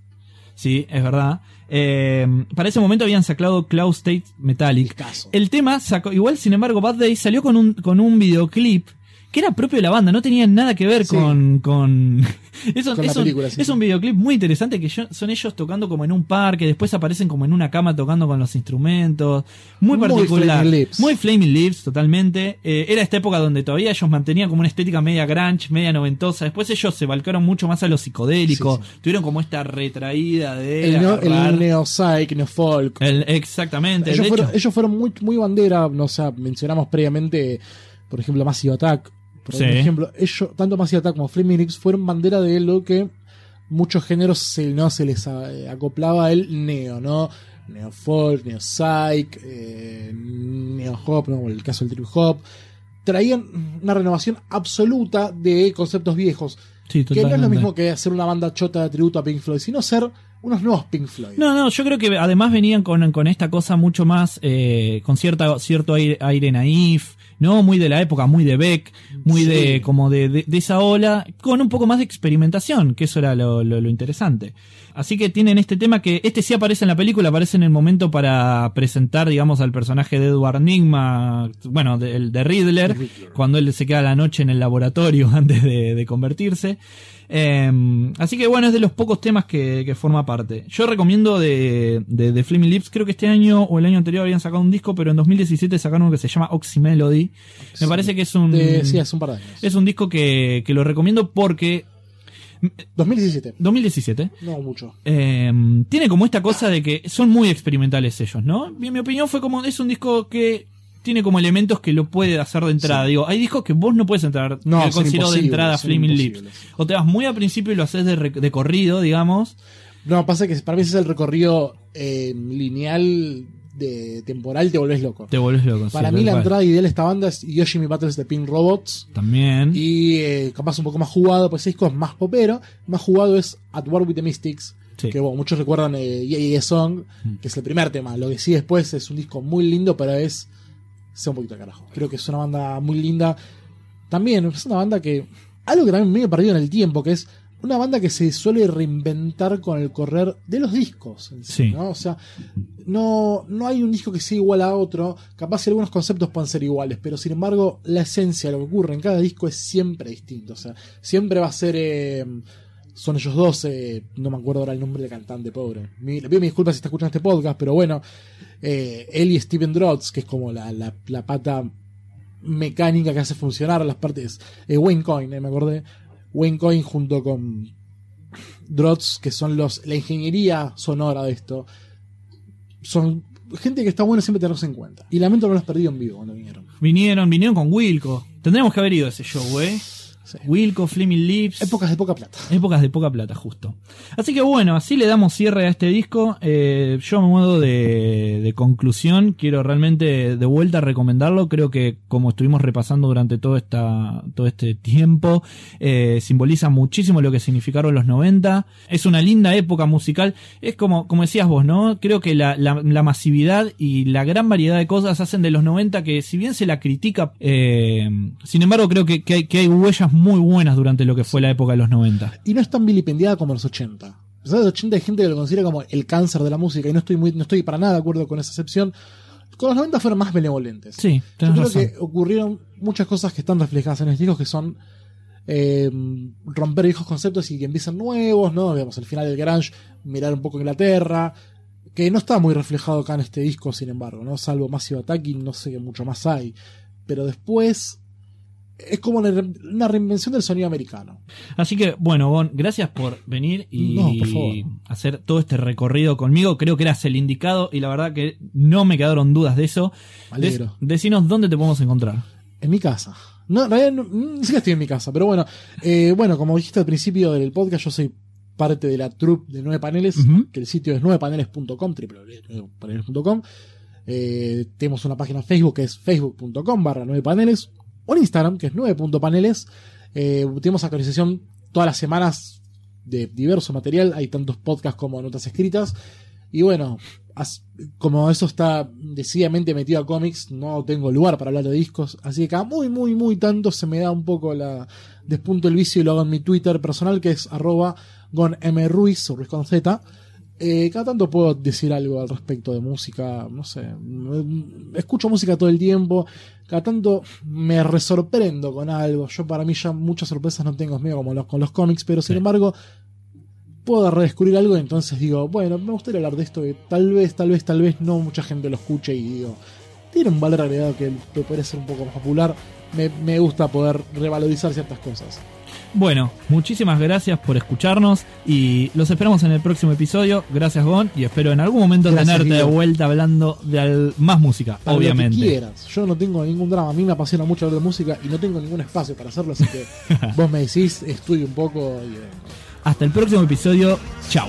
Sí, es verdad. Eh, para ese momento habían sacado Cloud State Metallic. Discazo. El tema sacó, igual sin embargo, Bad Day salió con un, con un videoclip que era propio de la banda, no tenía nada que ver Sí. con, con, es, un, Con es un- película, sí, es sí. un videoclip muy interesante que yo- son ellos tocando como en un parque, después aparecen como en una cama tocando con los instrumentos, muy Muy particular, Flaming Lips. muy Flaming Lips, totalmente. Eh, era esta época donde todavía ellos mantenían como una estética media grunge, media noventosa, después ellos se volcaron mucho más a lo psicodélico, Sí, tuvieron como esta retraída de El, neo, neo-psych, neo-folk. el- exactamente, ellos, de fueron, hecho- ellos fueron muy, muy bandera, no o sea, mencionamos previamente, por ejemplo, Massive Attack. Por Sí. ejemplo, ellos, tanto Massive Attack como Flaming Lips fueron bandera de lo que muchos géneros se, no se les eh, acoplaba el neo, ¿no? Neo folk, neo psych, eh, neo hop, ¿no? El caso del trip hop. Traían una renovación absoluta de conceptos viejos. Sí, Que no es lo mismo que hacer una banda chota de tributo a Pink Floyd, sino ser unos nuevos Pink Floyd. No, no, yo creo que además venían con, con esta cosa mucho más, eh, con cierta, cierto aire, aire naif, ¿no? Muy de la época, muy de Beck, muy Sí. de, como de, de, de esa ola, con un poco más de experimentación, que eso era lo, lo, lo interesante. Así que tienen este tema que, este sí aparece en la película, aparece en el momento para presentar, digamos, al personaje de Edward Nigma, bueno, de, de Riddler, cuando él se queda la noche en el laboratorio antes de, de convertirse. Eh, así que bueno, es de los pocos temas que, que forma parte. Yo recomiendo de, de, de Flaming Lips, creo que este año o el año anterior habían sacado un disco, pero en 2017 sacaron uno que se llama Oxy Melody. Me parece que es un, De- sí, hace un par de años. es un disco que, que lo recomiendo porque 2017. 2017 No mucho. eh, tiene como esta cosa de que son muy experimentales ellos, ¿no? Y en mi opinión fue como, es un disco que tiene como elementos que lo puede hacer de entrada. Digo, hay discos que vos no puedes entrar, No, considero de entrada Flaming Lips. O te vas muy al principio y lo haces de, de corrido, digamos. No, pasa que para mí ese es el recorrido eh, lineal de temporal, te volvés loco. Te volvés loco. para mí la cual. entrada ideal de esta banda es Yoshimi Battles de Pink Robots. También. Y eh, capaz un poco más jugado, pues ese disco es más popero. Más jugado es At War with the Mystics. Sí. Que bueno, muchos recuerdan eh, Yeah, Yeah, Song, Mm. que es el primer tema. Lo que sí después es un disco muy lindo, pero es. sea un poquito de carajo. Creo que es una banda muy linda. También es una banda que. Algo que también medio perdido en el tiempo, que es una banda que se suele reinventar con el correr de los discos. en Sí. ¿no? O sea, no, no hay un disco que sea igual a otro. Capaz algunos conceptos pueden ser iguales, pero sin embargo, la esencia, lo que ocurre en cada disco es siempre distinto. O sea, siempre va a ser. eh, son ellos dos, eh, no me acuerdo ahora el nombre del cantante, pobre. Mi- le pido mis disculpas si está escuchando este podcast, pero bueno, eh, él y Steven Drotz, que es como la, la- la pata mecánica que hace funcionar las partes. Eh, Wayne Coyne, eh, me acordé. Wayne Coyne junto con Drotz, que son los la ingeniería sonora de esto. Son gente que está bueno siempre tenerlos en cuenta. Y lamento no los perdí en vivo cuando vinieron. Vinieron, vinieron con Wilco. Tendríamos que haber ido a ese show, ¿eh? Sí. Wilco, Flaming Lips. Épocas de poca plata. Épocas de poca plata, justo. Así que bueno, así le damos cierre a este disco. Eh, yo a modo de, de conclusión, quiero realmente de vuelta recomendarlo. Creo que como estuvimos repasando durante todo, esta, todo este tiempo, eh, simboliza muchísimo lo que significaron los 90. Es una linda época musical. Es como, como decías vos, ¿no? Creo que la, la- la masividad y la gran variedad de cosas hacen de los 90 que si bien se la critica, eh, sin embargo creo que, que hay, que hay huellas muy buenas durante lo que fue la época de los 90. Y no es tan vilipendiada como los 80. A pesar de los 80 hay gente que lo considera como el cáncer de la música y no estoy, muy, no estoy para nada de acuerdo con esa excepción. Con los 90 fueron más benevolentes. Sí, Yo creo razón. que ocurrieron muchas cosas que están reflejadas en los discos que son eh, romper viejos conceptos y que empiezan nuevos, ¿no? Digamos, el final del grunge, mirar un poco Inglaterra, que no está muy reflejado acá en este disco, sin embargo, ¿no? Salvo Massive Attacking, no sé qué mucho más hay. Pero después es como una re- una reinvención del sonido americano. Así que, bueno, Gon, gracias por venir y No, por favor. hacer todo este recorrido conmigo. Creo que eras el indicado y la verdad que no me quedaron dudas de eso. Dec- decinos dónde te podemos encontrar. En mi casa. No, en realidad no, ni siquiera estoy en mi casa, pero bueno, eh, bueno, como dijiste al principio del podcast, yo soy parte de la troupe de Nueve Paneles, que el sitio es nuevepaneles.com, www.nuevepaneles.com. Eh, tenemos una página en Facebook que es facebook.com barra nueve paneles, o en Instagram, que es 9.paneles. Eh, tenemos actualización todas las semanas de diverso material, hay tantos podcasts como notas escritas. Y bueno, como eso está decididamente metido a cómics, no tengo lugar para hablar de discos. Así que cada muy, muy, muy tanto se me da un poco la despunto el vicio y lo hago en mi Twitter personal, que es arroba o con Z. Eh, cada tanto puedo decir algo al respecto de música, no sé. Escucho música todo el tiempo. Cada tanto me resorprendo con algo. Yo para mí ya muchas sorpresas no tengo, es medio como los, con los cómics, pero sin Sí. embargo puedo redescubrir algo y entonces digo, bueno, me gustaría hablar de esto que tal vez, tal vez, tal vez no mucha gente lo escuche y digo, tiene un valor agregado que que puede ser un poco más popular. Me, me gusta poder revalorizar ciertas cosas. Bueno, muchísimas gracias por escucharnos y los esperamos en el próximo episodio. Gracias, Gon, y espero en algún momento Gracias, tenerte de vuelta hablando de al- más música, obviamente. Lo que quieras. Yo no tengo ningún drama. A mí me apasiona mucho hablar de música y no tengo ningún espacio para hacerlo, así que vos me decís, estudio un poco y. eh, Hasta el próximo episodio. Chao.